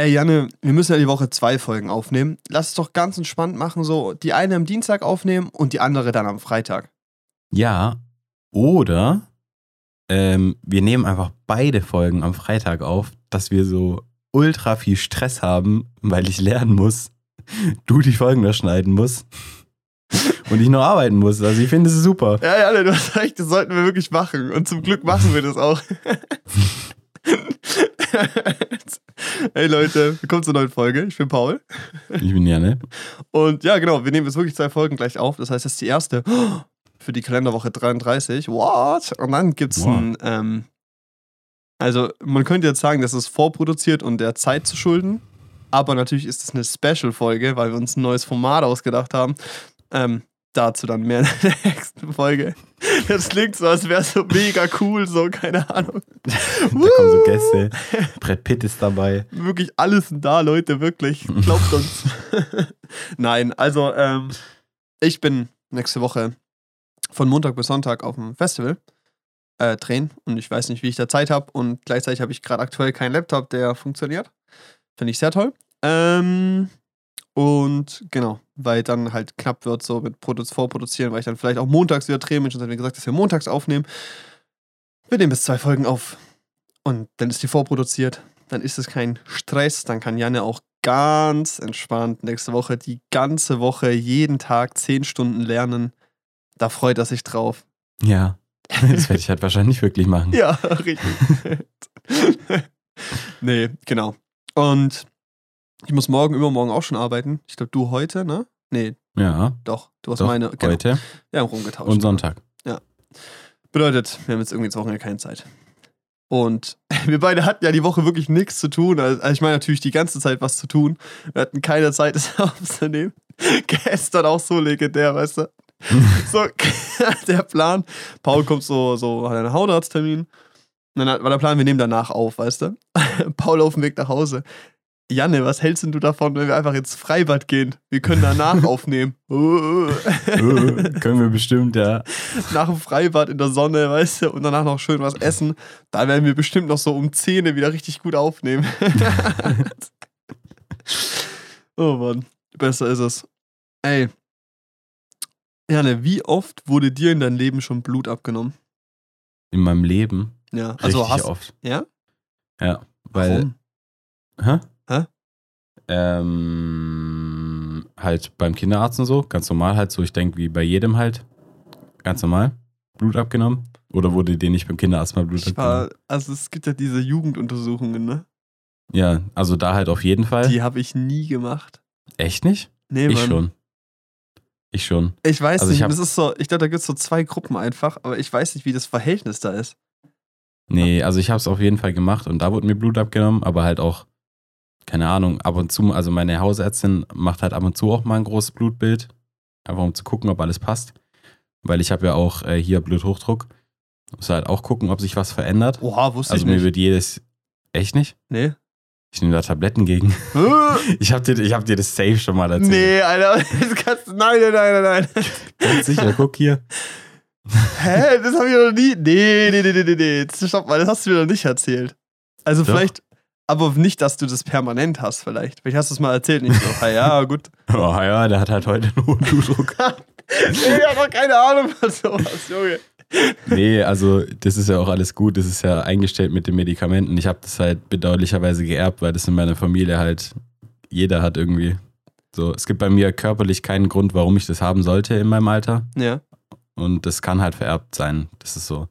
Ey, Janne, wir müssen ja die Woche zwei Folgen aufnehmen. Lass es doch ganz entspannt machen, so die eine am Dienstag aufnehmen und die andere dann am Freitag. Ja, oder ähm, wir nehmen einfach beide Folgen am Freitag auf, dass wir so ultra viel Stress haben, weil ich lernen muss, du die Folgen da schneiden musst und ich noch arbeiten muss. Also ich finde es super. Ja, ja, du hast recht, das sollten wir wirklich machen. Und zum Glück machen wir das auch. hey Leute, willkommen zur neuen Folge. Ich bin Paul. Ich bin Janne. Und ja, genau, wir nehmen jetzt wirklich zwei Folgen gleich auf. Das heißt, das ist die erste für die Kalenderwoche 33. What? Und dann gibt es ein, ähm, also man könnte jetzt sagen, das ist vorproduziert und der Zeit zu schulden. Aber natürlich ist es eine Special-Folge, weil wir uns ein neues Format ausgedacht haben. Ähm, dazu dann mehr in der nächsten Folge. Das klingt so, als wäre es so mega cool, so, keine Ahnung. da kommen so Gäste. Brett Pitt ist dabei. Wirklich alles da, Leute, wirklich. Glaubt uns. Nein, also ähm, ich bin nächste Woche von Montag bis Sonntag auf dem Festival äh, drehen und ich weiß nicht, wie ich da Zeit habe und gleichzeitig habe ich gerade aktuell keinen Laptop, der funktioniert. Finde ich sehr toll. Ähm, und genau, weil dann halt knapp wird so mit Produ Vorproduzieren, weil ich dann vielleicht auch montags wieder drehe. Menschen haben mir gesagt, dass wir montags aufnehmen. Wir nehmen bis zwei Folgen auf. Und dann ist die vorproduziert. Dann ist es kein Stress. Dann kann Janne auch ganz entspannt nächste Woche die ganze Woche jeden Tag zehn Stunden lernen. Da freut er sich drauf. Ja. Das werde ich halt wahrscheinlich wirklich machen. Ja, richtig. nee, genau. Und ich muss morgen, übermorgen auch schon arbeiten. Ich glaube, du heute, ne? Nee. Ja. Doch, du hast Doch, meine. Genau. Heute. Wir haben rumgetauscht. Und Sonntag. Ja. Bedeutet, wir haben jetzt irgendwie ins Wochenende keine Zeit. Und wir beide hatten ja die Woche wirklich nichts zu tun. Also ich meine natürlich die ganze Zeit was zu tun. Wir hatten keine Zeit, das aufzunehmen. Gestern auch so legendär, weißt du? so, der Plan. Paul kommt so, so hat einen Hautarzttermin. Und dann war der Plan, wir nehmen danach auf, weißt du? Paul auf dem Weg nach Hause. Janne, was hältst du davon, wenn wir einfach ins Freibad gehen? Wir können danach aufnehmen. uh, können wir bestimmt, ja. Nach dem Freibad in der Sonne, weißt du, und danach noch schön was essen. Da werden wir bestimmt noch so um 10 wieder richtig gut aufnehmen. oh Mann, besser ist es. Ey. Janne, wie oft wurde dir in deinem Leben schon Blut abgenommen? In meinem Leben? Ja, also Richtig hast oft. Ja? Ja, weil. Warum? Hä? Ähm, halt beim Kinderarzt und so, ganz normal halt so, ich denke wie bei jedem halt, ganz normal, Blut abgenommen. Oder wurde dir nicht beim Kinderarzt mal Blut Ich abgenommen? war, also es gibt ja diese Jugenduntersuchungen, ne? Ja, also da halt auf jeden Fall. Die habe ich nie gemacht. Echt nicht? Nee, ich Mann. schon. Ich schon. Ich weiß Also ich nicht, hab- das ist so, ich glaube, da gibt es so zwei Gruppen einfach, aber ich weiß nicht, wie das Verhältnis da ist. Nee, also ich habe es auf jeden Fall gemacht und da wurde mir Blut abgenommen, aber halt auch, keine Ahnung, ab und zu, also meine Hausärztin macht halt ab und zu auch mal ein großes Blutbild, einfach um zu gucken, ob alles passt. Weil ich habe ja auch äh, hier Bluthochdruck. Muss halt auch gucken, ob sich was verändert. Oha, wusste Also ich mir nicht. wird jedes. Echt nicht? nee. Ich nehme da Tabletten gegen. Ich habe dir, ich hab dir das safe schon mal erzählt. nee, Alter, das kannst du, nein, nein, nein, nein. Ganz sicher, guck hier. Hä, das habe ich noch nie, nee, nee, nee, nee, nee, stopp mal, das hast du mir noch nicht erzählt. Also Doch. vielleicht, aber nicht, dass du das permanent hast vielleicht. Vielleicht hast du es mal erzählt, nicht so, ja, gut. Oh ja, der hat halt heute einen hohen Blutdruck. ich habe doch keine Ahnung von sowas, Junge. Nee, also das ist ja auch alles gut. Das ist ja eingestellt mit den Medikamenten. Ich habe das halt bedauerlicherweise geerbt, weil das in meiner Familie halt jeder hat irgendwie. So, es gibt bei mir körperlich keinen Grund, warum ich das haben sollte in meinem Alter. Ja. Und das kann halt vererbt sein. Das ist so.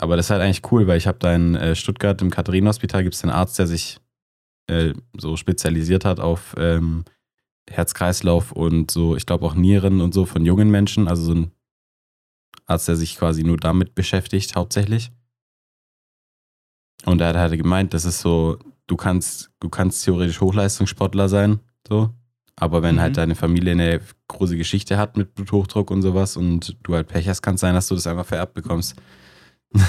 Aber das ist halt eigentlich cool, weil ich habe da in äh, Stuttgart im Katharinenhospital gibt es einen Arzt, der sich äh, so spezialisiert hat auf ähm, Herz-Kreislauf und so, ich glaube auch Nieren und so von jungen Menschen. Also so ein Arzt, der sich quasi nur damit beschäftigt, hauptsächlich. Und er hat halt gemeint, das ist so, du kannst, du kannst theoretisch Hochleistungssportler sein, so. Aber wenn Mhm. halt deine Familie eine große Geschichte hat mit Bluthochdruck und sowas und du halt Pech hast, kann es sein, dass du das einfach vererbt bekommst.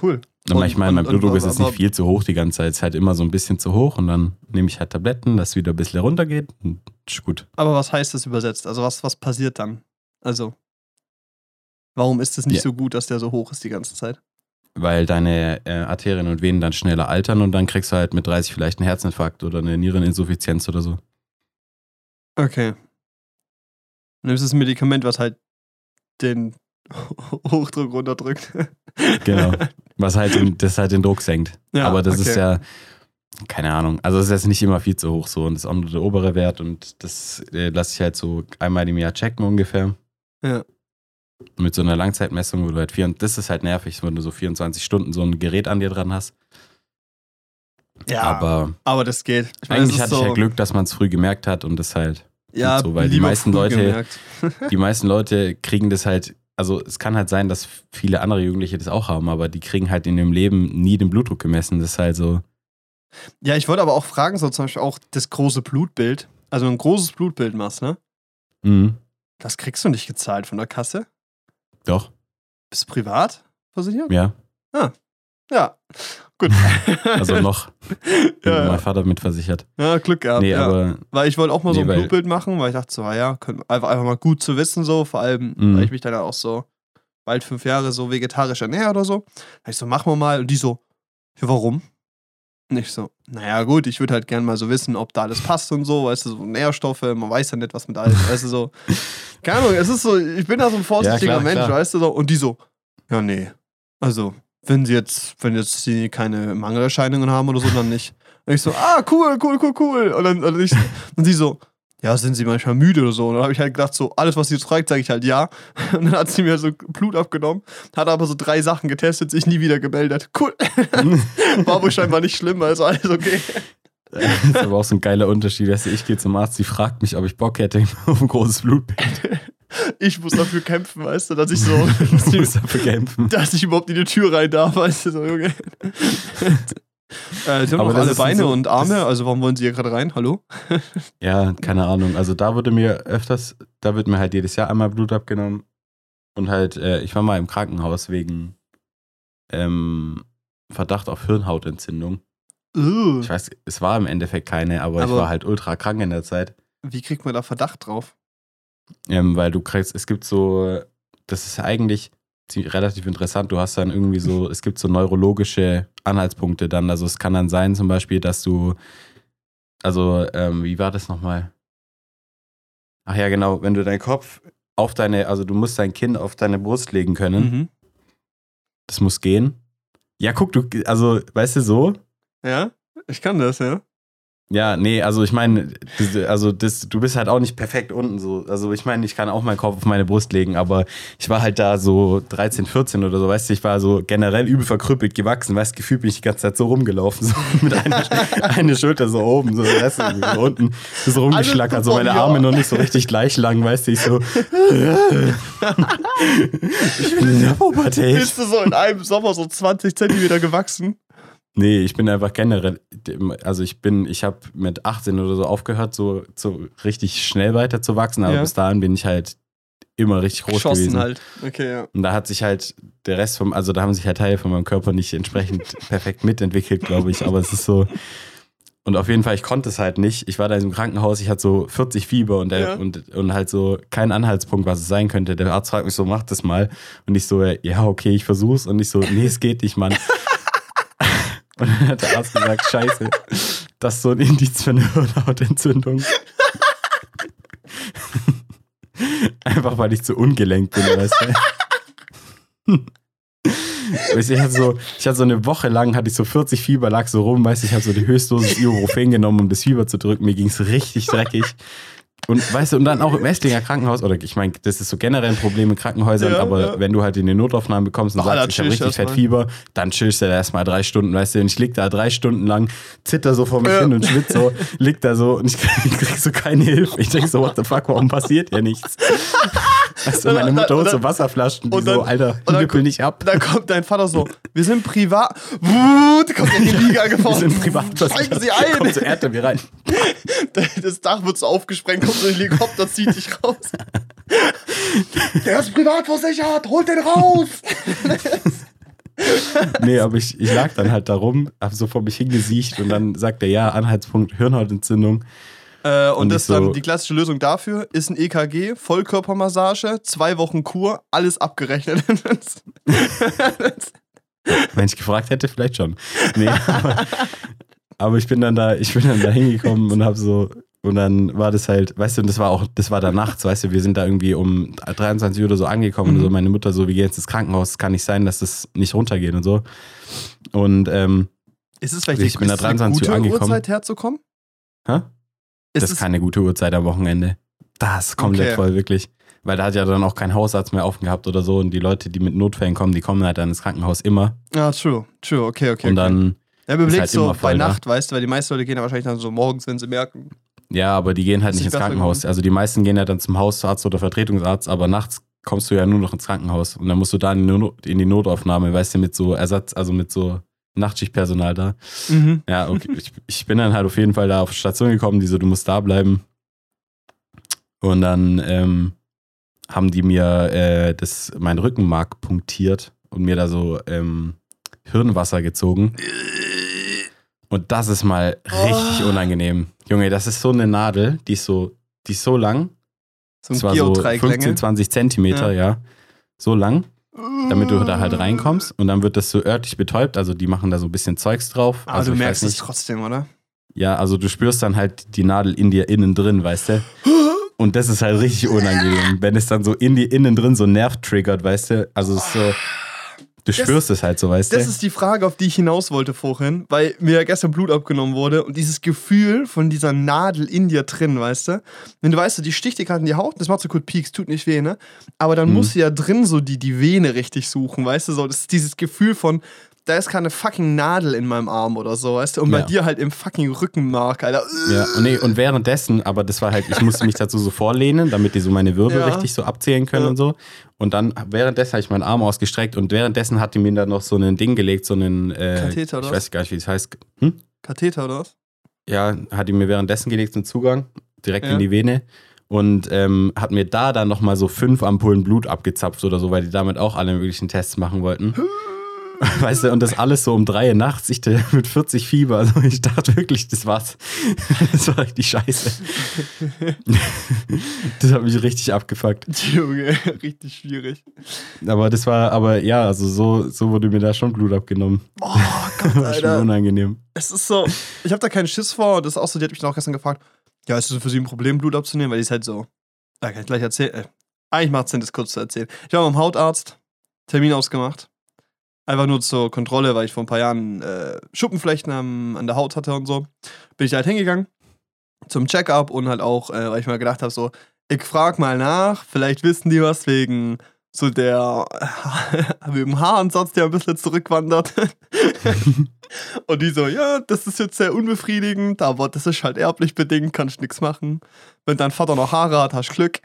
Cool. Aber ich meine, mein Blutdruck ist jetzt nicht viel zu hoch die ganze Zeit. Es ist halt immer so ein bisschen zu hoch und dann nehme ich halt Tabletten, dass es wieder ein bisschen runtergeht und ist gut. Aber was heißt das übersetzt? Also was, was passiert dann? Also, warum ist es nicht Ja. so gut, dass der so hoch ist die ganze Zeit? weil deine äh, Arterien und Venen dann schneller altern und dann kriegst du halt mit 30 vielleicht einen Herzinfarkt oder eine Niereninsuffizienz oder so. Okay. Du nimmst das Medikament, was halt den Hochdruck runterdrückt. Genau. Was halt den, das halt den Druck senkt. Ja, Aber das okay. ist ja, keine Ahnung. Also es ist jetzt nicht immer viel zu hoch so und das ist auch nur der obere Wert und das äh, lasse ich halt so einmal im Jahr checken ungefähr. Ja. Mit so einer Langzeitmessung, wo du halt vier, das ist halt nervig, wenn du so 24 Stunden so ein Gerät an dir dran hast. Ja, aber, Aber das geht. Ich meine, eigentlich hatte ich so, ja Glück, dass man es früh gemerkt hat und das halt ja, so, weil die meisten Leute- die meisten Leute kriegen das halt, also es kann halt sein, dass viele andere Jugendliche das auch haben, aber die kriegen halt in ihrem Leben nie den Blutdruck gemessen. Das ist halt so, Ja, ich wollte aber auch fragen, so zum Beispiel auch das große Blutbild. Also ein großes Blutbild machst, ne? mh, Das kriegst du nicht gezahlt von der Kasse. doch, Bist du privat versichert? ja. Ja. Gut. Also noch. ja, Mein. Vater mitversichert. ja, Glück gehabt. Nee, ja. aber Weil ich wollte auch mal so Nee, ein Blutbild machen, weil ich dachte so, ja, einfach, einfach mal gut zu wissen, so, vor allem, Mhm. weil ich mich dann auch so bald fünf Jahre so vegetarisch ernähre oder so. Da ich so, machen wir mal. Und die so, ja, warum? Und ich so, naja, gut, ich würde halt gern mal so wissen, ob da alles passt und so, weißt du, so Nährstoffe, man weiß ja nicht, was mit alles, weißt du, so. Keine Ahnung, es ist so, ich bin da so ein vorsichtiger Ja, klar, Mensch, klar. weißt du, so. Und die so, ja, nee. Also, wenn sie jetzt, wenn jetzt sie keine Mangelerscheinungen haben oder so, dann nicht. Und ich so, ah, cool, cool, cool, cool. Und dann, und, ich, und sie so, ja, sind sie manchmal müde oder so? Und dann habe ich halt gedacht, so, alles, was sie jetzt fragt, sage ich halt ja. Und dann hat sie mir so Blut abgenommen, hat aber so drei Sachen getestet, sich nie wieder gemeldet. Cool. War wohl scheinbar nicht schlimm, also alles okay. das ist aber auch so ein geiler Unterschied. Ich gehe zum Arzt, sie fragt mich, ob ich Bock hätte auf ein großes Blutbild. Ich muss dafür kämpfen, weißt du, dass ich so, dass Ich ich, muss dafür kämpfen. dass ich überhaupt in die Tür rein darf, weißt du, so, Junge. Äh, sie haben Aber auch alle Beine so- und Arme, also warum wollen sie hier gerade rein? Hallo? Ja, keine Ahnung. Also da wurde mir öfters, da wird mir halt jedes Jahr einmal Blut abgenommen. Und halt, äh, ich war mal im Krankenhaus wegen ähm, Verdacht auf Hirnhautentzündung. Uh, Ich weiß, es war im Endeffekt keine, aber, ich Aber- war halt ultra krank in der Zeit. wie kriegt man da Verdacht drauf? Ähm, weil du kriegst, es gibt so, das ist eigentlich ziemlich- relativ interessant. Du hast dann irgendwie so, es gibt so neurologische Anhaltspunkte dann. Also es kann dann sein, zum Beispiel, dass du, also, ähm, wie war das nochmal? Ach ja, genau, wenn du deinen Kopf auf deine, also du musst dein Kinn auf deine Brust legen können. Mhm. Das muss gehen. Ja, guck, du, also, weißt du so? Ja, ich kann das, ja. Ja, nee, also ich meine, also das, du bist halt auch nicht perfekt unten so. Also ich meine, ich kann auch meinen Kopf auf meine Brust legen, aber ich war halt da so 13, 14 oder so, weißt du, ich war so generell übel verkrüppelt gewachsen, weißt du, gefühlt bin ich die ganze Zeit so rumgelaufen, so mit einer, eine Schulter so oben, so, weißt du, so unten, so rumgeschlackert, so meine. Arme noch nicht so richtig gleich lang, weißt du, ich so, ich bin in der Pubertät. Bist du so in einem Sommer so 20 Zentimeter gewachsen? Nee, ich bin einfach generell, also ich bin, ich habe mit 18 oder so aufgehört, so, so richtig schnell weiter zu wachsen, aber Ja. bis dahin bin ich halt immer richtig groß Geschossen gewesen. halt. Okay, ja. Und da hat sich halt der Rest vom, also da haben sich halt Teile von meinem Körper nicht entsprechend perfekt mitentwickelt, glaube ich, aber es ist so. Und auf jeden Fall, ich konnte es halt nicht. Ich war da in diesem Krankenhaus, ich hatte so 40 Fieber und, der, Ja. und, und halt so kein Anhaltspunkt, was es sein könnte. Der Arzt fragt mich so, mach das mal. Und ich so, ja, okay, ich versuch's. Und ich so, nee, es geht nicht, Mann. Und dann hat der Arzt gesagt, scheiße, das ist so ein Indiz für eine Hirnhautentzündung. Einfach weil ich zu ungelenkt bin, weißt du. Ich hatte, so, ich hatte so eine Woche lang, hatte ich so 40 Fieber, lag so rum, weißt du, ich habe so die Höchstdosis Ibuprofen genommen, um das Fieber zu drücken. Mir ging es richtig dreckig. Und weißt du, und dann auch im Esslinger Krankenhaus, oder ich meine, das ist so generell ein Problem in Krankenhäusern, Ja, aber ja. wenn du halt in den Notaufnahmen bekommst und da sagst, ich habe richtig fett erstmal. Fieber, dann chillst du da erstmal drei Stunden, weißt du, und ich lieg da drei Stunden lang, zitter so vor mich Ja. hin und schwitze so, lieg da so und ich krieg, krieg so keine Hilfe. Ich denk so, what the fuck, warum passiert hier nichts? Weißt du, meine Mutter holt so Wasserflaschen, die und dann- so, Alter, nippel nicht ab. Dann kommt dein Vater so, wir sind privat. Wut, kommt in die Liga Wir gefahren. sind privat Steigen Sie ein. Kommt so Erdbeer rein. Das Dach wird so aufgesprengt, kommt so ein Helikopter, zieht dich raus. Der ist privat versichert, holt den raus. Nee, aber ich, ich lag dann halt da rum, hab so vor mich hingesiecht und dann sagt er, ja, Anhaltspunkt Hirnhautentzündung. Äh, und, Und das ist dann so- die klassische Lösung dafür ist ein EKG, Vollkörpermassage, zwei Wochen Kur, alles abgerechnet. Wenn ich gefragt hätte, vielleicht schon. Nee, aber, aber ich bin dann da, ich bin dann da hingekommen und habe so, und dann war das halt, weißt du, und das war auch, das war da nachts, weißt du, wir sind da irgendwie um 23 Uhr oder so angekommen Mhm. und so, meine Mutter so, wir gehen jetzt ins Krankenhaus, es kann nicht sein, dass das nicht runtergeht und so. Und, ähm, Ist es vielleicht Ich bin da ist es eine 23 Uhr angekommen. Uhrzeit herzukommen? hä? Ist das ist keine gute Uhrzeit am Wochenende. Das ist komplett Okay. voll, wirklich. Weil da hat ja dann auch kein Hausarzt mehr offen gehabt oder so und die Leute, die mit Notfällen kommen, die kommen halt dann ins Krankenhaus immer. Ah, true, true, okay, okay. und dann, ja, überlegst halt so bei da. Nacht, weißt du, weil die meisten Leute gehen ja wahrscheinlich dann so morgens, wenn sie merken. ja, aber die gehen halt nicht ins Krankenhaus. Also die meisten gehen ja dann zum Hausarzt oder Vertretungsarzt, aber nachts kommst du ja nur noch ins Krankenhaus und dann musst du da in die, Not, in die Notaufnahme, weißt du, mit so Ersatz, also mit so Nachtschichtpersonal da. Mhm. Ja, okay. ich, ich bin dann halt auf jeden Fall da auf die Station gekommen, die so, du musst da bleiben. Und dann ähm, haben die mir äh, das, mein Rückenmark punktiert und mir da so ähm, Hirnwasser gezogen. Und das ist mal richtig Oh. unangenehm. Junge, das ist so eine Nadel, die ist so, die ist so lang. So Das ein war so Geodreiecklänge. 15, 20 Zentimeter, ja. So lang, damit du da halt reinkommst. Und dann wird das so örtlich betäubt. Also die machen da so ein bisschen Zeugs drauf. Aber also du merkst es trotzdem, oder? Ja, also du spürst dann halt die Nadel in dir innen drin, weißt du? Und das ist halt richtig unangenehm, wenn es dann so in die innen drin so Nerv triggert, weißt du? Also es ist so, du spürst es halt so, weißt Das du? ist die Frage, auf die ich hinaus wollte vorhin, weil mir ja gestern Blut abgenommen wurde und dieses Gefühl von dieser Nadel in dir drin, weißt du? Wenn du weißt, die sticht dir gerade in die Haut, das macht so kurz Peaks, tut nicht weh, ne? Aber dann Mhm. musst du ja drin so die, die Vene richtig suchen, weißt du? So, das ist dieses Gefühl von, da ist keine fucking Nadel in meinem Arm oder so, weißt du? Und bei Ja. dir halt im fucking Rückenmark, Alter. Ja, und, nee, und währenddessen, aber das war halt, ich musste mich dazu so vorlehnen, damit die so meine Wirbel Ja. richtig so abzählen können Ja. und so. Und dann, währenddessen habe ich meinen Arm ausgestreckt und währenddessen hat die mir dann noch so ein Ding gelegt, so einen, äh, Katheter, oder ich weiß gar nicht, wie es heißt. Hm? Katheter oder was? Ja, hat die mir währenddessen gelegt, so einen Zugang, direkt in die Vene. Und ähm, hat mir da dann nochmal so fünf Ampullen Blut abgezapft oder so, weil die damit auch alle möglichen Tests machen wollten. Weißt du, und das alles so um drei Uhr nachts, ich da mit 40 Fieber. Also ich dachte wirklich, das war's. Das war richtig scheiße. Das hat mich richtig abgefuckt. Junge, richtig schwierig. Aber das war, aber ja, also so, so wurde mir da schon Blut abgenommen. Oh Gott, War schon Alter. unangenehm. Es ist so, ich habe da keinen Schiss vor das ist auch so, die hat mich dann auch gestern gefragt, ja, ist das für sie ein Problem, Blut abzunehmen? Weil die ist halt so, ja, kann ich gleich erzählen. Äh, eigentlich macht es Sinn, das kurz zu erzählen. Ich war beim Hautarzt, Termin ausgemacht. Einfach nur zur Kontrolle, weil ich vor ein paar Jahren äh, Schuppenflechten am, an der Haut hatte und so. Bin ich halt hingegangen zum Check-up und halt auch, äh, weil ich mir gedacht habe, so, ich frag mal nach, vielleicht wissen die was wegen so der wegen Haaransatz, der ein bisschen zurückwandert. und die so, ja, das ist jetzt sehr unbefriedigend, aber das ist halt erblich bedingt, kann ich nichts machen. Wenn dein Vater noch Haare hat, hast du Glück.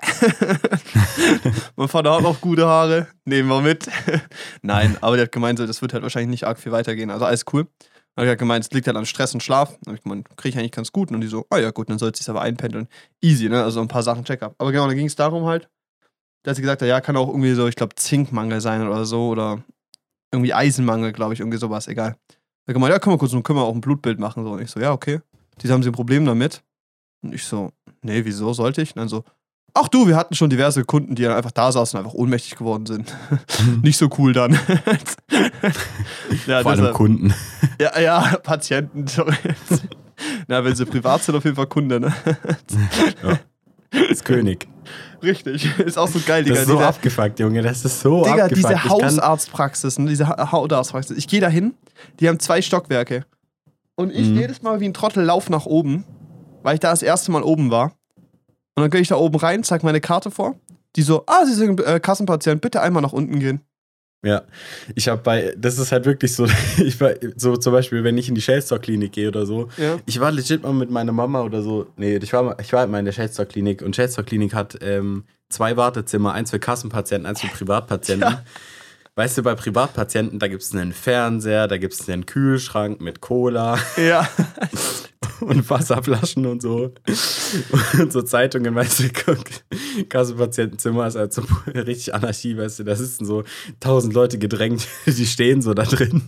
mein Vater hat noch gute Haare, nehmen wir mit. Nein, aber der hat gemeint, so, das wird halt wahrscheinlich nicht arg viel weitergehen. Also alles cool. Und er hat gemeint, es liegt halt an Stress und Schlaf. Dann hab ich gemeint, kriege ich eigentlich ganz gut. Und die so, ah ja gut, dann soll es sich aber einpendeln. Easy, ne? Also ein paar Sachen Check-up. Aber genau, dann ging es darum halt, dass sie gesagt hat, ja, kann auch irgendwie so, ich glaube, Zinkmangel sein oder so. Oder irgendwie Eisenmangel, glaube ich, irgendwie sowas, egal. Da hat gemeint, ja, können wir kurz, können wir auch ein Blutbild machen. So. Und ich so, ja, okay. Die haben sie ein Problem damit. Und ich so, nee, wieso sollte ich? Und dann so, ach du, wir hatten schon diverse Kunden, die dann einfach da saßen und einfach ohnmächtig geworden sind. Nicht so cool dann. ja, Vor allem Kunden. ja, ja, Patienten. sorry. Na, wenn sie privat sind, auf jeden Fall Kunde, ne? Das König. Richtig. Ist auch so geil, Digga. Das ist so Dieser- abgefuckt, Junge. Das ist so Digga, abgefuckt. diese Hausarztpraxis, ne, diese Ha- Hausarztpraxis. Ich gehe da hin, die haben zwei Stockwerke. Und ich Mhm. jedes Mal wie ein Trottel lauf nach oben, weil ich da das erste Mal oben war. Und dann gehe ich da oben rein, zeig meine Karte vor. Die so, ah, Sie sind äh, Kassenpatient, bitte einmal nach unten gehen. Ja, ich habe bei, das ist halt wirklich so, ich war, so zum Beispiel, wenn ich in die Shellstock-Klinik gehe oder so, Ja. ich war legit mal mit meiner Mama oder so, nee, ich war, mal- ich war halt mal in der Shellstock-Klinik und Shellstock-Klinik hat ähm, zwei Wartezimmer, eins für Kassenpatienten, eins für Privatpatienten. Ja. Weißt du, bei Privatpatienten, da gibt es einen Fernseher, da gibt es einen Kühlschrank mit Cola Ja. und Wasserflaschen und so. Und so Zeitungen, weißt du, guck, Kassenpatientenzimmer ist halt so richtig Anarchie, weißt du, da sitzen so tausend Leute gedrängt, die stehen so da drin.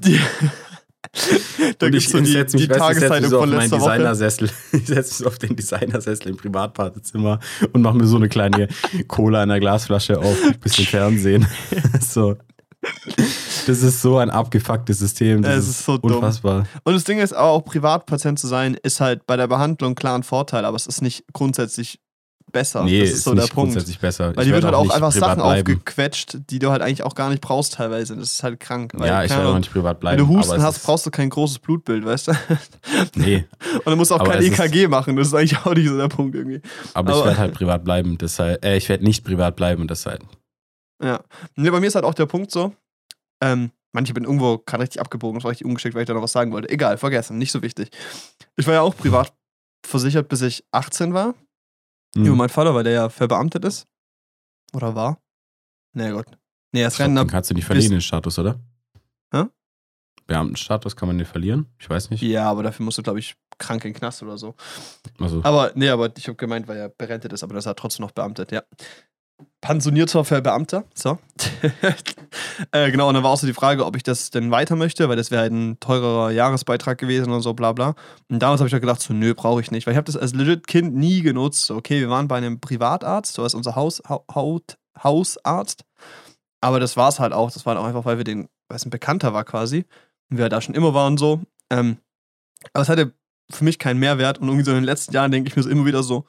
Da und gibt's ich so die, setze mich, die weißt Tageszeitung so auf von meinen letzter. Designersessel. Ich setze mich auf den Designersessel im Privatbadezimmer und mache mir so eine kleine Cola in der Glasflasche auf, ein bisschen Fernsehen. so. Das ist so ein abgefucktes System. Das Es ist, ist so dumm. unfassbar. Und das Ding ist auch, Privatpatient zu sein, ist halt bei der Behandlung klar ein Vorteil, aber es ist nicht grundsätzlich besser. Nee, das ist, ist so nicht der Punkt. grundsätzlich besser. Weil Ich die wird halt auch einfach Sachen bleiben. aufgequetscht, die du halt eigentlich auch gar nicht brauchst teilweise. Das ist halt krank. Ja, ich werde auch nicht privat Wenn bleiben. du Husten hast, brauchst du kein großes Blutbild, weißt du? Nee, Und dann musst du auch Aber kein EKG machen. Das ist eigentlich auch nicht so der Punkt irgendwie. aber, ich Aber- werde halt privat bleiben. Deshalb, äh, ich werde nicht privat bleiben und deshalb. Ja. Nee, bei mir ist halt auch der Punkt so, ähm, manche bin irgendwo gerade richtig abgebogen, das war richtig ungeschickt, weil ich da noch was sagen wollte. Egal, vergessen, nicht so wichtig. Ich war ja auch privat versichert, bis ich 18 war. Mhm. Über meinen Vater, weil der ja verbeamtet ist. Oder war? Nee, Gott. Nee, er ist Rentner. kannst du nicht verlieren, den Status, oder? Hä? Beamtenstatus kann man den verlieren? Ich weiß nicht. Ja, aber dafür musst du, glaube ich, krank in den Knast oder so. Also, Aber, nee, aber ich habe gemeint, weil er berentet ist, aber das hat trotzdem noch beamtet, ja. Pensionierter Verbeamter, so. äh, genau, und dann war auch so die Frage, ob ich das denn weiter möchte, weil das wäre halt ein teurerer Jahresbeitrag gewesen und so, bla bla. Und damals habe ich ja gedacht, so, nö, brauche ich nicht, weil ich habe das als legit Kind nie genutzt. So, okay, wir waren bei einem Privatarzt, so ist unser Haus, ha Haut, Hausarzt. Aber das war es halt auch. Das war halt auch einfach, weil wir den, weil es ein Bekannter war quasi. Und wir halt da schon immer waren so. Ähm, aber es hatte für mich keinen Mehrwert. Und irgendwie so in den letzten Jahren denke ich mir so immer wieder so,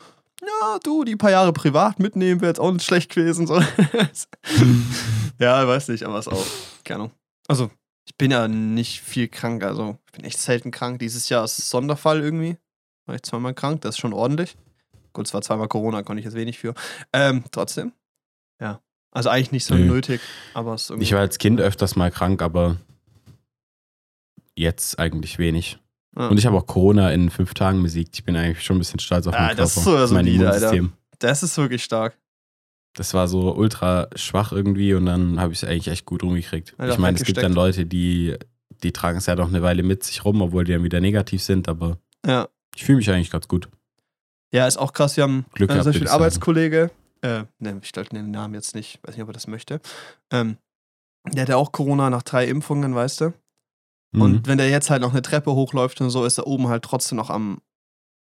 ja, du, die paar Jahre privat mitnehmen wäre jetzt auch nicht schlecht gewesen. So. ja, weiß nicht, aber ist auch, keine Ahnung. Also, ich bin ja nicht viel krank, also ich bin echt selten krank. Dieses Jahr ist Sonderfall irgendwie. War ich zweimal krank, das ist schon ordentlich. Gut, es war zweimal Corona, konnte ich jetzt wenig für. Ähm, trotzdem. Ja. Also eigentlich nicht so Nö. nötig, aber es ist irgendwie. ich war als Kind öfters mal krank, aber jetzt eigentlich wenig. Ja. Und ich habe auch Corona in fünf Tagen besiegt. Ich bin eigentlich schon ein bisschen stolz auf Ah, meinen das Körper. ist so mein solide, Alter. Das ist wirklich stark. Das war so ultra schwach irgendwie und dann habe ich es eigentlich echt gut rumgekriegt. Alter, ich meine, es gibt dann Leute, die, die tragen es ja doch eine Weile mit sich rum, obwohl die dann wieder negativ sind, aber Ja. ich fühle mich eigentlich ganz gut. Ja, ist auch krass. Wir haben Glück äh, gehabt, einen. Arbeitskollege, äh, ne, ich stelle den Namen jetzt nicht, weiß nicht, ob er das möchte. Ähm, der hatte auch Corona nach drei Impfungen, weißt du? Mhm. Und wenn der jetzt halt noch eine Treppe hochläuft und so, ist er oben halt trotzdem noch am,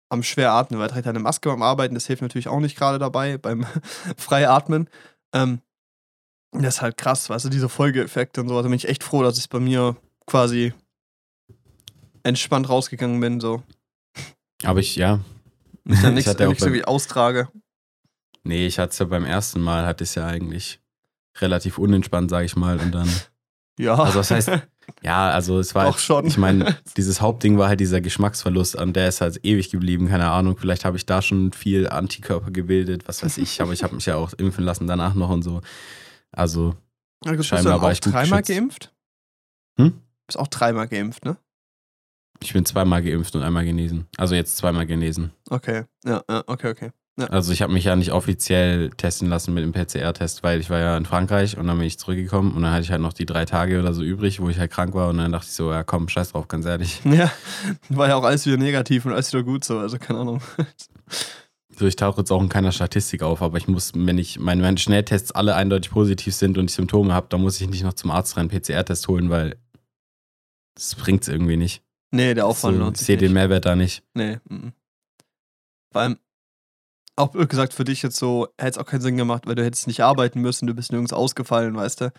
am schwer atmen, weil er trägt halt eine Maske beim Arbeiten, das hilft natürlich auch nicht gerade dabei, beim Freiatmen. Ähm, das ist halt krass, weißt du, diese Folgeeffekte und so. Da bin ich echt froh, dass ich bei mir quasi entspannt rausgegangen bin, so. aber ich, ja. Ich dann Ich nichts hatte auch nichts irgendwie austrage. Nee, ich hatte es ja beim ersten Mal, hatte es ja eigentlich relativ unentspannt, sage ich mal. Und dann, Ja. Also was heißt- ja, also es war, Doch schon. ich meine, dieses Hauptding war halt dieser Geschmacksverlust und der ist halt ewig geblieben, keine Ahnung. Vielleicht habe ich da schon viel Antikörper gebildet, was weiß ich, aber ich habe mich ja auch impfen lassen danach noch und so. Also, Ja, Scheinbar war auch ich gut dreimal geschützt. geimpft? Hm? Du bist auch dreimal geimpft, ne? ich bin zweimal geimpft und einmal genesen. Also jetzt zweimal genesen. Okay. Ja, ja, okay, okay. Also ich habe mich ja nicht offiziell testen lassen mit dem PCR-Test, weil ich war ja in Frankreich und dann bin ich zurückgekommen und dann hatte ich halt noch die drei Tage oder so übrig, wo ich halt krank war und dann dachte ich so, ja komm, scheiß drauf, ganz ehrlich. Ja, war ja auch alles wieder negativ und alles wieder gut so, also keine Ahnung. So, ich tauche jetzt auch in keiner Statistik auf, aber ich muss, wenn ich, meine, meine Schnelltests alle eindeutig positiv sind und ich Symptome habe, dann muss ich nicht noch zum Arzt rein PCR-Test holen, weil das bringt's irgendwie nicht. Nee, der Aufwand so, lohnt ich sich sehe den. Mehrwert da nicht. Nee. mhm. Vor allem, auch gesagt, für dich jetzt so, hätte es auch keinen Sinn gemacht, weil du hättest nicht arbeiten müssen, du bist nirgends ausgefallen, weißt du?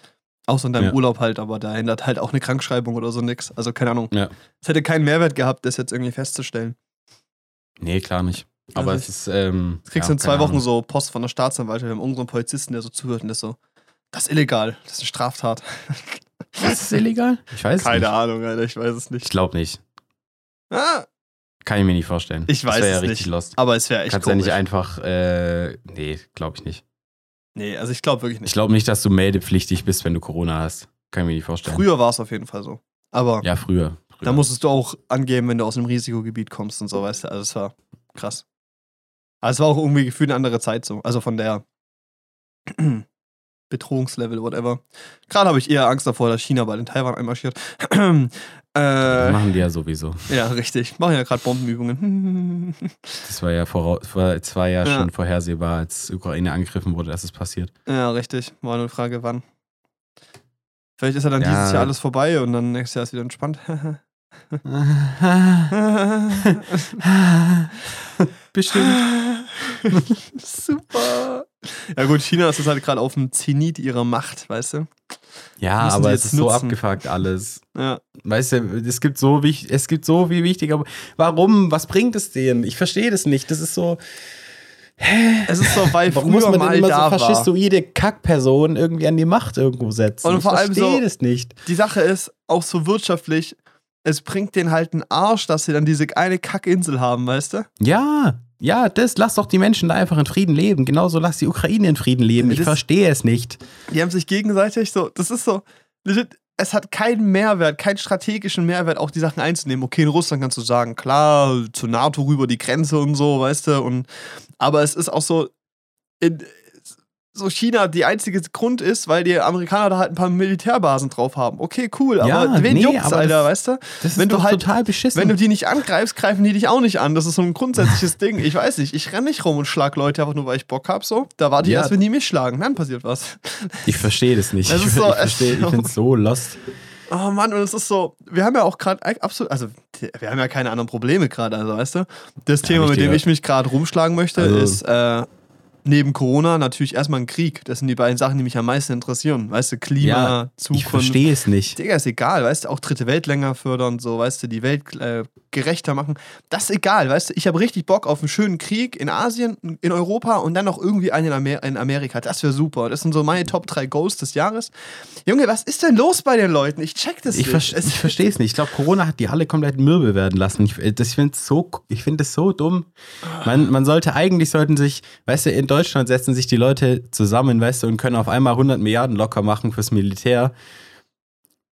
Außer in deinem Ja. Urlaub halt, aber da ändert halt auch eine Krankschreibung oder so nix. Also keine Ahnung. Ja. Es hätte keinen Mehrwert gehabt, das jetzt irgendwie festzustellen. Nee, klar nicht. Aber Also es ist, ähm, kriegst ja, du in zwei keine Wochen Ahnung. so Post von der Staatsanwaltschaft. Wir haben irgendeinen Polizisten, der so zuhört und das so, das ist illegal, das ist eine Straftat. Ist das illegal? Ich weiß es Keine nicht. Ahnung, Alter, ich weiß es Ich nicht. glaube nicht. Ah, Kann ich mir nicht vorstellen. Ich weiß das wär ja es richtig nicht. lost. aber es wäre echt Kannst ja komisch. nicht einfach, äh, nee, glaube ich nicht. nee, also ich glaube wirklich Ich nicht. glaube nicht, dass du meldepflichtig bist, wenn du Corona hast. Kann ich mir nicht vorstellen. Früher war es auf jeden Fall so. Aber Ja, früher. früher. da musstest du auch angeben, wenn du aus einem Risikogebiet kommst und so, weißt du. Also es war krass. Aber es war auch irgendwie gefühlt eine andere Zeit so. Also von der Bedrohungslevel, whatever. Gerade habe ich eher Angst davor, dass China bald in Taiwan einmarschiert. Äh, machen die ja sowieso. ja, richtig. Machen ja gerade Bombenübungen. Das war ja, vorau- war, es war ja, Ja. schon vorhersehbar, als Ukraine angegriffen wurde, dass es passiert. ja, richtig. War nur eine Frage, wann. Vielleicht ist ja dann Ja. dieses Jahr alles vorbei und dann nächstes Jahr ist wieder entspannt. Bestimmt. Super. Ja gut, China ist jetzt halt gerade auf dem Zenit ihrer Macht, weißt du? Ja, aber es ist so nutzen. abgefuckt alles. Ja. Weißt du, es gibt so wich- es gibt so viel wichtiger. Warum? Was bringt es denen? Ich verstehe das nicht. Das ist so. Es ist so, weil Warum muss man mal immer da so faschistoide Kackpersonen irgendwie an die Macht irgendwo setzen? Und ich vor allem verstehe so- das nicht. Die Sache ist, auch so wirtschaftlich, es bringt denen halt einen Arsch, dass sie dann diese eine Kackinsel haben, weißt du? Ja, ja, das lass doch die Menschen da einfach in Frieden leben. Genauso lass die Ukraine in Frieden leben. Ich Das- verstehe es nicht. Die haben sich gegenseitig so, das ist so, legit, es hat keinen Mehrwert, keinen strategischen Mehrwert, auch die Sachen einzunehmen. Okay, in Russland kannst du sagen, klar, zur NATO rüber die Grenze und so, weißt du, und, aber es ist auch so, in, so China die einzige Grund ist, weil die Amerikaner da halt ein paar Militärbasen drauf haben. Okay, cool, aber Ja, wen nee, juckt's, aber Alter, das- weißt du? Das Wenn ist du halt- total beschissen. Wenn du die nicht angreifst, greifen die dich auch nicht an. Das ist so ein grundsätzliches Ding. Ich weiß nicht, ich renne nicht rum und schlag Leute einfach nur, weil ich Bock hab. So. Da warte ich Ja. erst, wenn die mich schlagen. Dann passiert was. ich verstehe das nicht. Das ich so- ich verstehe, ich es so lost. Oh Mann, und es ist so, wir haben ja auch gerade absolut, also wir haben ja keine anderen Probleme gerade, also weißt du. Das Thema, mit dem ich mich gerade rumschlagen möchte, Also- ist äh, neben Corona natürlich erstmal ein Krieg. Das sind die beiden Sachen, die mich am meisten interessieren. Weißt du, Klima, Ja, ich Zukunft. verstehe es nicht. Digga, ist egal, weißt du, auch dritte Welt länger fördern, so, weißt du, die Welt äh, gerechter machen. Das ist egal, weißt du, ich habe richtig Bock auf einen schönen Krieg in Asien, in Europa und dann noch irgendwie einen in, Amer in Amerika. Das wäre super. Das sind so meine Top 3 Goals des Jahres. Junge, was ist denn los bei den Leuten? Ich check das Ich, nicht. ver ich verstehe es nicht. Ich glaube, Corona hat die alle komplett mürbe werden lassen. Ich, das- ich finde es so, ich find das so dumm. Man, man sollte eigentlich, sollten sich, weißt du, in Deutschland setzen sich die Leute zusammen, weißt du, und können auf einmal 100 Milliarden locker machen fürs Militär.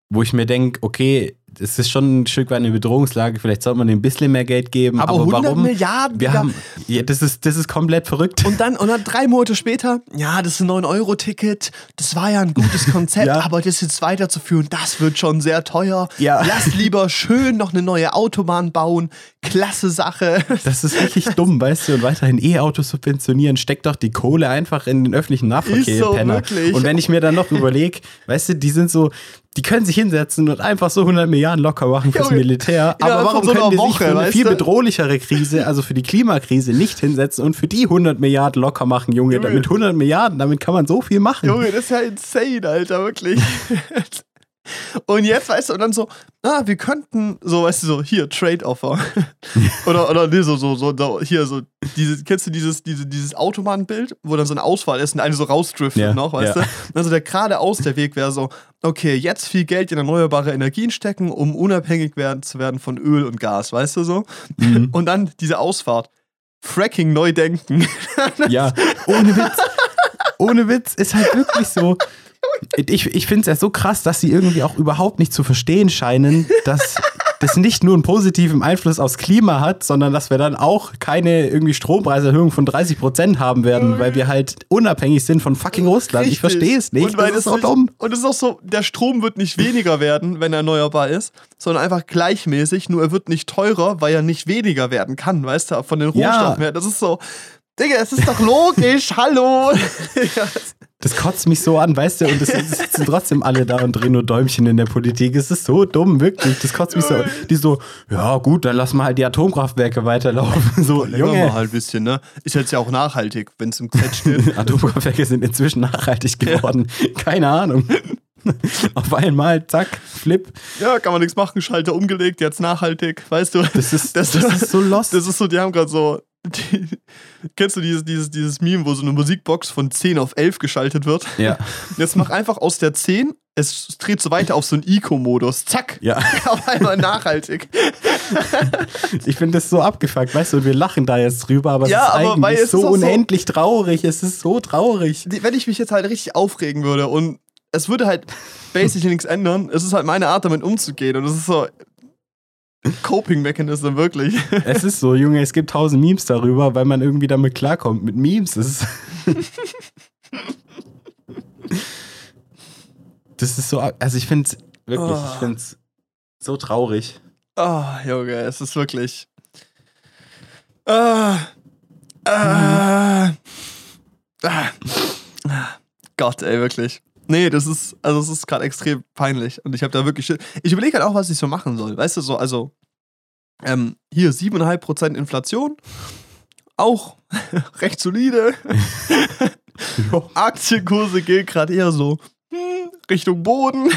Wo ich mir denke, okay, das ist schon ein Stück weit eine Bedrohungslage, vielleicht sollte man ein bisschen mehr Geld geben. aber, Aber, 100 warum? Milliarden, Wir haben, ja, das, ist, das ist komplett verrückt. Und dann, und dann drei Monate später, ja, das ist ein 9-Euro-Ticket, das war ja ein gutes Konzept, Ja. aber das jetzt weiterzuführen, das wird schon sehr teuer. Ja. Lass lieber schön noch eine neue Autobahn bauen. Klasse Sache. Das ist wirklich dumm, weißt du, und weiterhin E-Autos subventionieren, steckt doch die Kohle einfach in den öffentlichen Nahverkehr, Ist so, Penner. wirklich. Und wenn ich mir dann noch überlege, weißt du, die sind so, die können sich hinsetzen und einfach so 100 Milliarden locker machen fürs Militär, aber innerhalb warum so können die sich Woche, für eine viel bedrohlichere Krise, also für die Klimakrise, nicht hinsetzen und für die 100 Milliarden locker machen, Junge, Junge. mit 100 Milliarden, damit kann man so viel machen. Junge, das ist ja insane, Alter, wirklich. Und jetzt, weißt du, und dann so, ah, wir könnten, so, weißt du, so, hier, Trade-Offer. oder, oder, nee, so, so, so, so, hier, so, dieses, kennst du dieses, diese, dieses Autobahnbild, wo dann so eine Auswahl ist und eine so rausdriftet Ja, noch, weißt ja. du? Also der geradeaus der Weg wäre so, okay, jetzt viel Geld in erneuerbare Energien stecken, um unabhängig werden, zu werden von Öl und Gas, weißt du so? Mhm. Und dann diese Ausfahrt. Fracking neu denken. Ja, ohne Witz. Ohne Witz ist halt wirklich so. Ich, ich finde es ja so krass, dass sie irgendwie auch überhaupt nicht zu verstehen scheinen, dass das nicht nur einen positiven Einfluss aufs Klima hat, sondern dass wir dann auch keine irgendwie Strompreiserhöhung von 30 Prozent haben werden, weil wir halt unabhängig sind von fucking Russland. Ich Richtig. verstehe es nicht. Und weil das ist es so nicht- dumm. Und es ist auch so, der Strom wird nicht weniger werden, wenn er erneuerbar ist, sondern einfach gleichmäßig, nur er wird nicht teurer, weil er nicht weniger werden kann, weißt du, von den Ja. Rohstoffen her. Das ist so, Digga, es ist doch logisch, hallo. Ja, Das kotzt mich so an, weißt du, und es sitzen trotzdem alle da und drehen nur Däumchen in der Politik. Es ist so dumm, wirklich. Das kotzt mich so an. Die so, ja gut, dann lassen wir halt die Atomkraftwerke weiterlaufen. So, mal Junge. halt ein bisschen, ne? Ist jetzt ja auch nachhaltig, wenn es im Gesetz steht. Atomkraftwerke sind inzwischen nachhaltig geworden. Keine Ahnung. Auf einmal, zack, flip. ja, kann man nichts machen, Schalter umgelegt, jetzt nachhaltig, weißt du? Das ist, das, ist so lost. Das ist so, die haben gerade so. Die, kennst du dieses, dieses, dieses Meme, wo so eine Musikbox von 10 auf 11 geschaltet wird? ja, Jetzt mach einfach aus der 10, es dreht so weiter auf so einen Eco-Modus. Zack. ja. Auf einmal nachhaltig. Ich finde das so abgefuckt, weißt du, wir lachen da jetzt drüber, aber Ja, es ist aber eigentlich ist so so- unendlich traurig. Es ist so traurig. Wenn ich mich jetzt halt richtig aufregen würde und es würde halt basically nichts ändern, es ist halt meine Art, damit umzugehen. Und es ist so. Coping-Mechanism, wirklich. Es ist so, Junge, es gibt tausend Memes darüber, weil man irgendwie damit klarkommt. Mit Memes. Das ist, das ist so, also ich finde es wirklich, Oh. ich finde es so traurig. Ah, Junge, es ist wirklich. Ah, ah, ah, ah. Gott, ey, wirklich. Nee, das ist, also es ist gerade extrem peinlich. Und ich habe da wirklich. Ich überlege halt auch, was ich so machen soll. Weißt du, so, also, ähm, hier 7,5% Inflation. Auch recht solide. Aktienkurse gehen gerade eher so hm, Richtung Boden.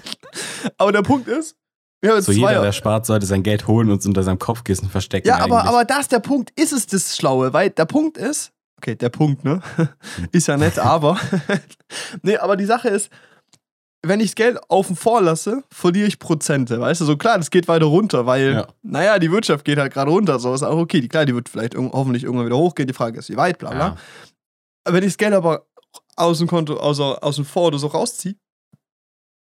aber der Punkt ist, wir haben jetzt So zwei. jeder, der spart, sollte sein Geld holen und es unter seinem Kopfkissen verstecken. ja, aber, eigentlich. aber da ist der Punkt. Ist es das Schlaue? Weil der Punkt ist, okay, der Punkt, ne? ist ja nett, aber. nee, aber die Sache ist, wenn ich das Geld außen vor lasse, verliere ich Prozente. Weißt du, so klar, das geht weiter runter, weil, Ja. naja, die Wirtschaft geht halt gerade runter. So ist auch okay. Die, klar, die wird vielleicht hoffentlich irgendwann wieder hochgehen. Die Frage ist, wie weit, bla bla. Ja. Wenn ich das Geld aber aus dem Konto, aus, aus dem Vor oder so rausziehe,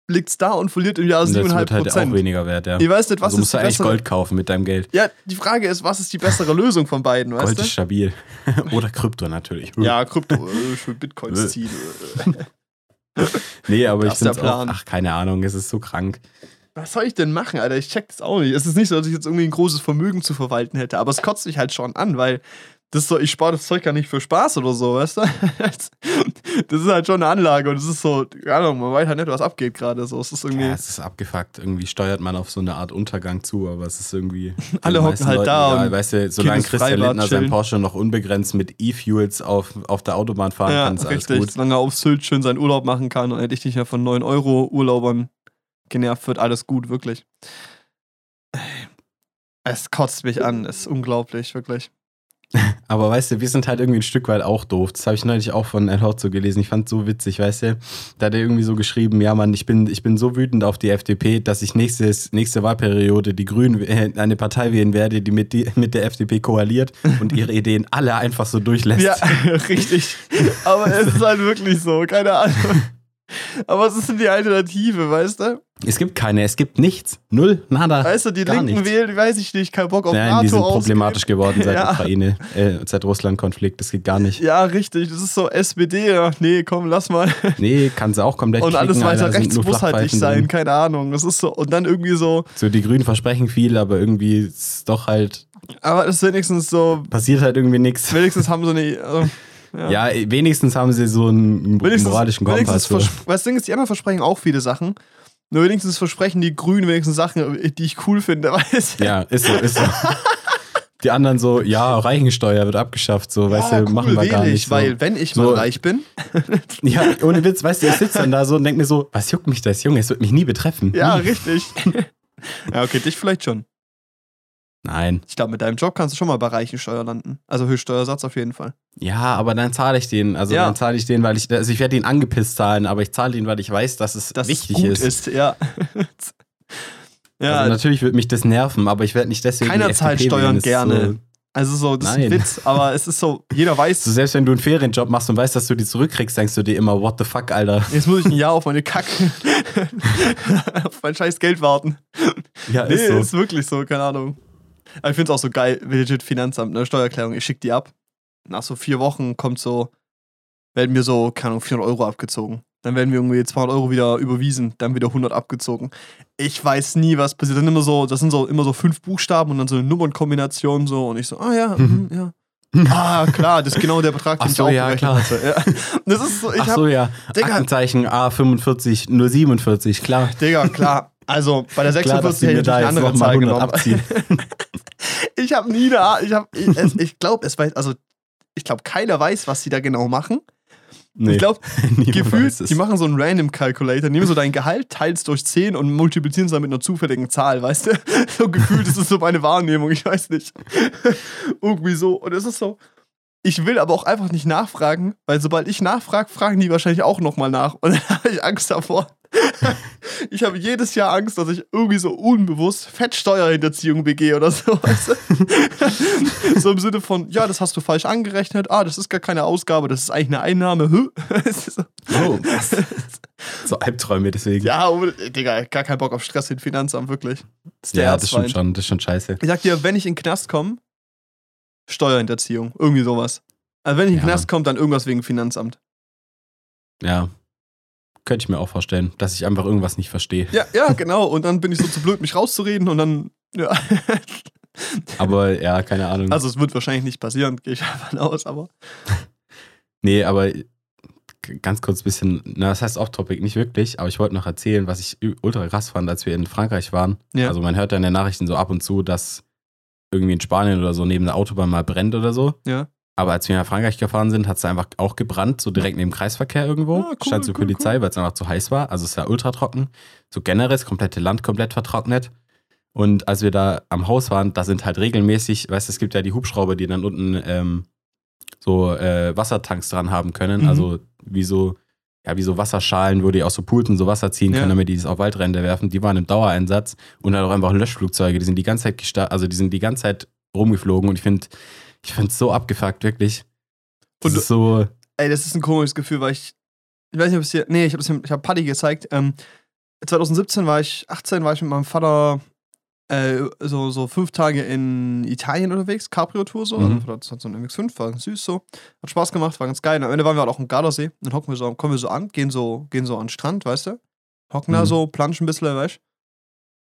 liegt es da und verliert im Jahr Und das 7,5 wird halt auch Prozent. weniger wert, ja. ich weiß nicht, was also ist musst du eigentlich bessere... Gold kaufen mit deinem Geld. Ja, die Frage ist, was ist die bessere Lösung von beiden, weißt Gold du? ist stabil. Oder Krypto natürlich. Ja, Krypto, äh, ich will Bitcoins Äh. ziehen. Nee, aber ich Das finde auch, ach, keine Ahnung, es ist so krank. Was soll ich denn machen, Alter? Ich check das auch nicht. Es ist nicht so, dass ich jetzt irgendwie ein großes Vermögen zu verwalten hätte, aber es kotzt mich halt schon an, weil das ist so, ich spare das Zeug ja nicht für Spaß oder so, weißt du? Das ist halt schon eine Anlage und es ist so, keine Ahnung, man weiß halt nicht, was abgeht gerade. So, es ist irgendwie. Ja, es ist abgefuckt. Irgendwie steuert man auf so eine Art Untergang zu, aber es ist irgendwie. Alle hocken halt Leuten da egal. und Weißt du, solange Christian Lindner sein. Porsche noch unbegrenzt mit E-Fuels auf, auf der Autobahn fahren ja, kann, ist alles richtig. gut. Solange er auf Sylt schön seinen Urlaub machen kann und endlich nicht mehr von 9 Euro Urlaubern genervt wird, alles gut, wirklich. Es kotzt mich an, es ist unglaublich, wirklich. Aber weißt du, wir sind halt irgendwie ein Stück weit auch doof. Das habe ich neulich auch von El Hotzo gelesen. Ich fand es so witzig, weißt du? Da hat er irgendwie so geschrieben, ja Mann, ich bin, ich bin so wütend auf die FDP, dass ich nächstes, nächste Wahlperiode die Grünen, äh, eine Partei wählen werde, die mit, die mit der FDP koaliert und ihre Ideen alle einfach so durchlässt. Ja, richtig. Aber es ist halt wirklich so, keine Ahnung. Aber was ist denn die Alternative, weißt du? Es gibt keine, es gibt nichts. Null, nada. Weißt du, die Linken nichts. wählen, weiß ich nicht, kein Bock auf Nein, NATO die sind ausgeben. problematisch geworden seit Ja. Ukraine, äh, seit Russland-Konflikt. Das geht gar nicht. Ja, richtig. Das ist so SPD. Ja, nee, komm, lass mal. Nee, kann sie auch komplett Und alles klicken, weiter Alter, rechts muss halt nicht sein, drin. keine Ahnung. Das ist so. Und dann irgendwie so, So, die Grünen versprechen viel, aber irgendwie ist es doch halt, aber das ist wenigstens so, passiert halt irgendwie nichts. wenigstens haben sie eine. äh, Ja, wenigstens haben sie so einen wenigstens, moralischen Kompass. Vers- Weißt du, die anderen versprechen auch viele Sachen. Nur wenigstens versprechen die Grünen wenigstens Sachen, die ich cool finde, weißt du? Ja, ist so, ist so. Die anderen so, ja, Reichensteuer wird abgeschafft, so, weißt Ja, du, machen wir gar ich, nicht. So. Weil, wenn ich So- mal reich bin, Ja, ohne Witz, weißt du, ich sitze dann da so und denke mir so, was juckt mich das, Junge, es wird mich nie betreffen. ja, Nie. richtig. ja, okay, dich vielleicht schon. Nein. Ich glaube, mit deinem Job kannst du schon mal bei Reichensteuer landen. Also Höchststeuersatz auf jeden Fall. Ja, aber dann zahle ich den. Also Ja. dann zahle ich den, weil ich, also ich werde den angepisst zahlen, aber ich zahle den, weil ich weiß, dass es Dass wichtig es gut ist. ist. ja. ja, Also natürlich wird mich das nerven, aber ich werde nicht deswegen. Keiner zahlt. Steuern gerne. So, also so, das ist ein Nein. Witz, aber es ist so, jeder weiß, so selbst wenn du einen Ferienjob machst und weißt, dass du die zurückkriegst, denkst du dir immer, what the fuck, Alter. jetzt muss ich ein Jahr auf meine Kacke, auf mein scheiß Geld warten. Ja, Nee, ist so. ist wirklich so, keine Ahnung. Aber ich finde es auch so geil, legit Finanzamt, ne, Steuererklärung, ich schick die ab. Nach so vier Wochen kommt so, werden mir so, keine Ahnung, 400 Euro abgezogen. Dann werden mir irgendwie 200 Euro wieder überwiesen, dann wieder 100 abgezogen. Ich weiß nie, was passiert. Dann immer so, das sind so immer so fünf Buchstaben und dann so eine Nummernkombination so und ich so, ah ja, mhm, ja. Ah, klar, das ist genau der Betrag, den Ach ich so, auch ja, klar. hatte. Ja. Das ist so, ich Ach hab, so, ja. Digga. Aktenzeichen A45, nur 47, klar. Digga, klar. Also bei der Klar, dass 46 sie hätte ich eine andere Zahl 100 genommen. ich habe nie eine Ahnung. Ich, hab- ich, ich glaube, es weiß, also ich glaube, keiner weiß, was sie da genau machen. Nee, Ich glaube, gefühlt, die machen so einen Random Calculator, nehmen so dein Gehalt, teils durch 10 und multiplizieren es dann mit einer zufälligen Zahl, weißt du? So gefühlt ist es so meine Wahrnehmung, ich weiß nicht. Irgendwie so. Und es ist so. Ich will aber auch einfach nicht nachfragen, weil sobald ich nachfrage, fragen die wahrscheinlich auch nochmal nach. Und dann habe ich Angst davor. Ich habe jedes Jahr Angst, dass ich irgendwie so unbewusst Fettsteuerhinterziehung begehe oder so. Weißt du? So im Sinne von, ja, das hast du falsch angerechnet. Ah, das ist gar keine Ausgabe, das ist eigentlich eine Einnahme. Oh, was? so Albträume deswegen. ja, oh, Digga, gar keinen Bock auf Stress im Finanzamt, wirklich. Das Ja, das stimmt schon, das ist schon scheiße. Ich sag dir, wenn ich in den Knast komme, Steuerhinterziehung, irgendwie sowas. Also wenn ich in den Ja. Knast komme, dann irgendwas wegen Finanzamt. Ja. Könnte ich mir auch vorstellen, dass ich einfach irgendwas nicht verstehe. Ja, ja, genau. Und dann bin ich so zu blöd, mich rauszureden und dann, ja. Aber ja, keine Ahnung. Also es wird wahrscheinlich nicht passieren, gehe ich davon aus, aber. nee, aber ganz kurz ein bisschen, na, das heißt off-topic, nicht wirklich, aber ich wollte noch erzählen, was ich ultra krass fand, als wir in Frankreich waren. Ja. Also man hört ja in den Nachrichten so ab und zu, dass irgendwie in Spanien oder so neben der Autobahn mal brennt oder so. Ja. Aber als wir nach Frankreich gefahren sind, hat es einfach auch gebrannt, so direkt neben dem Kreisverkehr irgendwo. Ah, cool, Stand zur cool, Polizei, weil es einfach zu heiß war. Also es ja ultra trocken. So generell das komplette Land komplett vertrocknet. Und als wir da am Haus waren, da sind halt regelmäßig, weißt du, es gibt ja die Hubschrauber, die dann unten ähm, so äh, Wassertanks dran haben können. Mhm. Also wie so, ja, wie so Wasserschalen, wo die aus so Pulten so Wasser ziehen Ja. können, damit die das auf Waldränder werfen. Die waren im Dauereinsatz und dann auch einfach Löschflugzeuge, die sind die ganze Zeit gestartet, also die sind die ganze Zeit rumgeflogen und ich finde, ich finde es so abgefuckt, wirklich. Das Und- ist so, Ey, das ist ein komisches Gefühl, weil ich. Ich weiß nicht, ob es hier. Nee, ich habe ich hab Paddy gezeigt. Ähm, 2017 war ich, 18 war ich mit meinem Vater äh, so, so fünf Tage in Italien unterwegs, Caprio-Tour so. Mhm. Das hat so ein MX5, war ganz süß so. Hat Spaß gemacht, war ganz geil. Und am Ende waren wir halt auch im Gardasee. Dann hocken wir so, kommen wir so an, gehen so, gehen so an den Strand, weißt du? Hocken da Mhm. so, planschen ein bisschen, weißt du?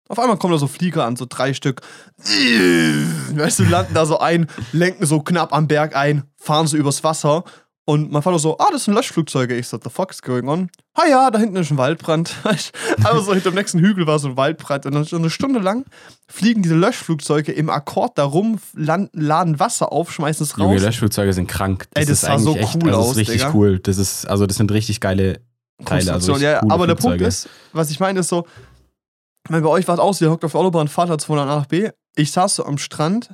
Auf einmal kommen da so Flieger an, so drei Stück. Weißt du, landen da so ein, lenken so knapp am Berg ein, fahren so übers Wasser. Und mein Vater so, ah, das sind Löschflugzeuge. Ich so, the fuck is going on? Ah ja, da hinten ist ein Waldbrand. Aber so hinter dem nächsten Hügel war so ein Waldbrand. Und dann so eine Stunde lang fliegen diese Löschflugzeuge im Akkord da rum, land, laden Wasser auf, schmeißen es Junge, raus. Löschflugzeuge sind krank. Ey, das ist sah so echt, cool also das aus, ist richtig Digga. cool. Das ist, also das sind richtig geile Teile. Also ja, coole aber der Punkt ist, was ich meine, ist so, ich meine, bei euch war es aus, ihr hockt auf der Autobahn, fahrt halt von A nach B. Ich saß so am Strand,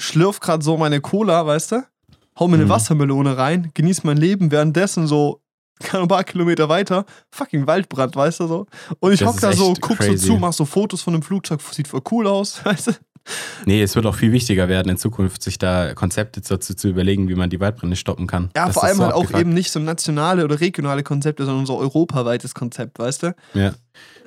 schlürf gerade so meine Cola, weißt du? Hau mir eine Mhm. Wassermelone rein, genieß mein Leben, währenddessen so ein paar Kilometer weiter, fucking Waldbrand, weißt du so? Und ich Das hock da so, guck crazy. so zu, mach so Fotos von dem Flugzeug, sieht voll cool aus, weißt du? Nee, es wird auch viel wichtiger werden, in Zukunft sich da Konzepte dazu zu überlegen, wie man die Waldbrände stoppen kann. Ja, Das vor allem so halt auch eben nicht so nationale oder regionale Konzepte, sondern so europaweites Konzept, weißt du? Ja.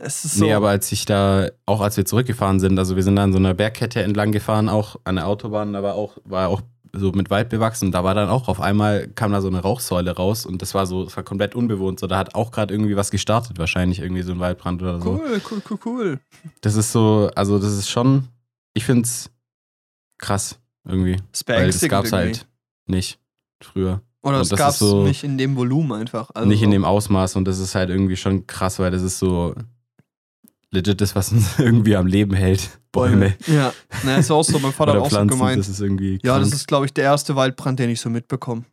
Es ist so. Nee, aber als ich da, auch als wir zurückgefahren sind, also wir sind dann so einer Bergkette entlang gefahren, auch an der Autobahn, aber auch, war auch so mit Wald bewachsen. Da war dann auch auf einmal, kam da so eine Rauchsäule raus und das war so, das war komplett unbewohnt. So, da hat auch gerade irgendwie was gestartet, wahrscheinlich irgendwie so ein Waldbrand oder so. cool, cool, cool, cool. Das ist so, also das ist schon, ich find's krass irgendwie. Das Weil das gab's irgendwie. halt nicht früher. Oder Und es das gab ist so- nicht in dem Volumen einfach. Also nicht in so. dem Ausmaß und das ist halt irgendwie schon krass, weil das ist so legit das, was uns irgendwie am Leben hält. Bäume. Ja, na, ist auch so. Mein Vater hat auch so Pflanzen, gemeint. das ist irgendwie Ja, das krank. ist, glaube ich, der erste Waldbrand, den ich so mitbekomme.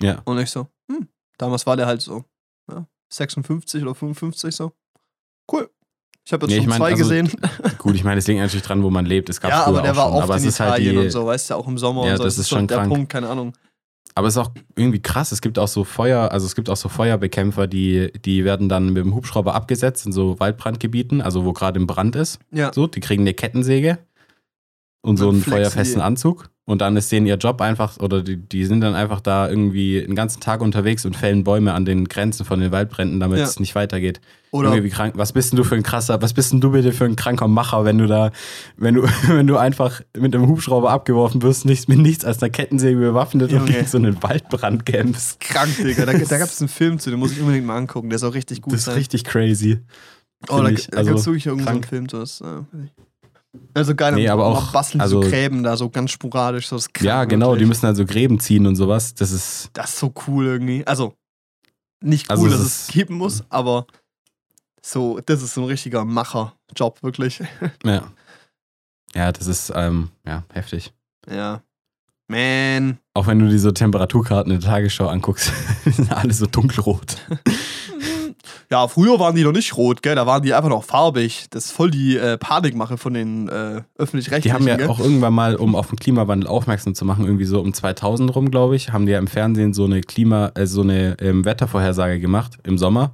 Ja. Und ich so, hm, damals war der halt so, ja, 56 oder 55 so. Cool. Ich habe jetzt ich schon mein, zwei also, gesehen. Gut, ich meine, es liegt natürlich dran, wo man lebt. Es gab Ja, aber der auch war schon, oft aber in ist halt Italien die, und so, weißt du, auch im Sommer Ja, und so. das ist so schon der krank. Punkt, keine Ahnung. Aber es ist auch irgendwie krass. Es gibt auch so Feuer, also es gibt auch so Feuerbekämpfer, die, die werden dann mit dem Hubschrauber abgesetzt in so Waldbrandgebieten, also wo gerade im Brand ist. Ja. So, die kriegen eine Kettensäge und so Dann einen flexen feuerfesten die. Anzug. Und dann ist denen ihr Job einfach, oder die, die sind dann einfach da irgendwie den ganzen Tag unterwegs und fällen Bäume an den Grenzen von den Waldbränden, damit Ja. es nicht weitergeht. Oder Junge, wie krank, was bist denn du für ein krasser, was bist denn du bitte für ein kranker Macher, wenn du da, wenn du, wenn du einfach mit einem Hubschrauber abgeworfen wirst, nichts mit nichts als einer Kettensäge bewaffnet und Junge. gegen so einen Waldbrand kämpfst. krank, Digga. Da, da gab es einen Film zu, den muss ich unbedingt mal angucken. Der ist auch richtig gut. Das ist sein. richtig crazy. Oh, da, ich. da Also, gibt es wirklich irgendeinen. Film. Ist, äh, also geil, Nee, aber auch, basteln also- so Gräben da so ganz sporadisch. So, das krank, Ja, genau, wirklich. die müssen dann so Gräben ziehen und sowas. Das ist, Das ist so cool irgendwie. Also, nicht cool, Also, dass es es geben muss, aber so, das ist so ein richtiger Macher-Job, wirklich. ja. Ja, das ist, ähm, ja, heftig. ja. Man. Auch wenn du dir so Temperaturkarten in der Tagesschau anguckst, sind alle so dunkelrot. Ja, früher waren die noch nicht rot, gell? Da waren die einfach noch farbig. Das ist voll die äh, Panikmache von den äh, Die öffentlich-rechtlichen. haben ja gell? auch irgendwann mal, um auf den Klimawandel aufmerksam zu machen, irgendwie so um 2000 rum, glaube ich, haben die ja im Fernsehen so eine Klima, äh, so eine ähm, Wettervorhersage gemacht im Sommer,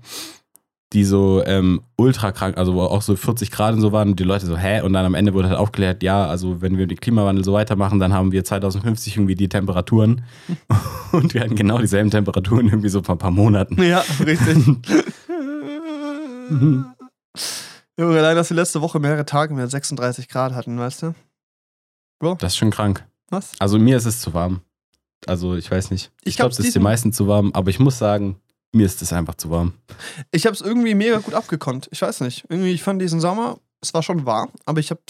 die so ähm, ultra krank, also wo auch so 40 Grad und so waren und die Leute so, hä? Und dann am Ende wurde halt aufgeklärt, ja, also wenn wir den Klimawandel so weitermachen, dann haben wir 2050 irgendwie die Temperaturen und wir hatten genau dieselben Temperaturen irgendwie so vor ein paar Monaten. Ja, richtig. Junge, allein, dass wir letzte Woche mehrere Tage mehr 36 Grad hatten, weißt du? Das ist schon krank. Was? Also mir ist es zu warm. Also ich weiß nicht. Ich Ich glaube, es ist den meisten zu warm, aber ich muss sagen, mir ist es einfach zu warm. Ich habe es irgendwie mega gut abgekonnt. Ich weiß nicht. Irgendwie, ich fand diesen Sommer, es war schon warm, aber ich habe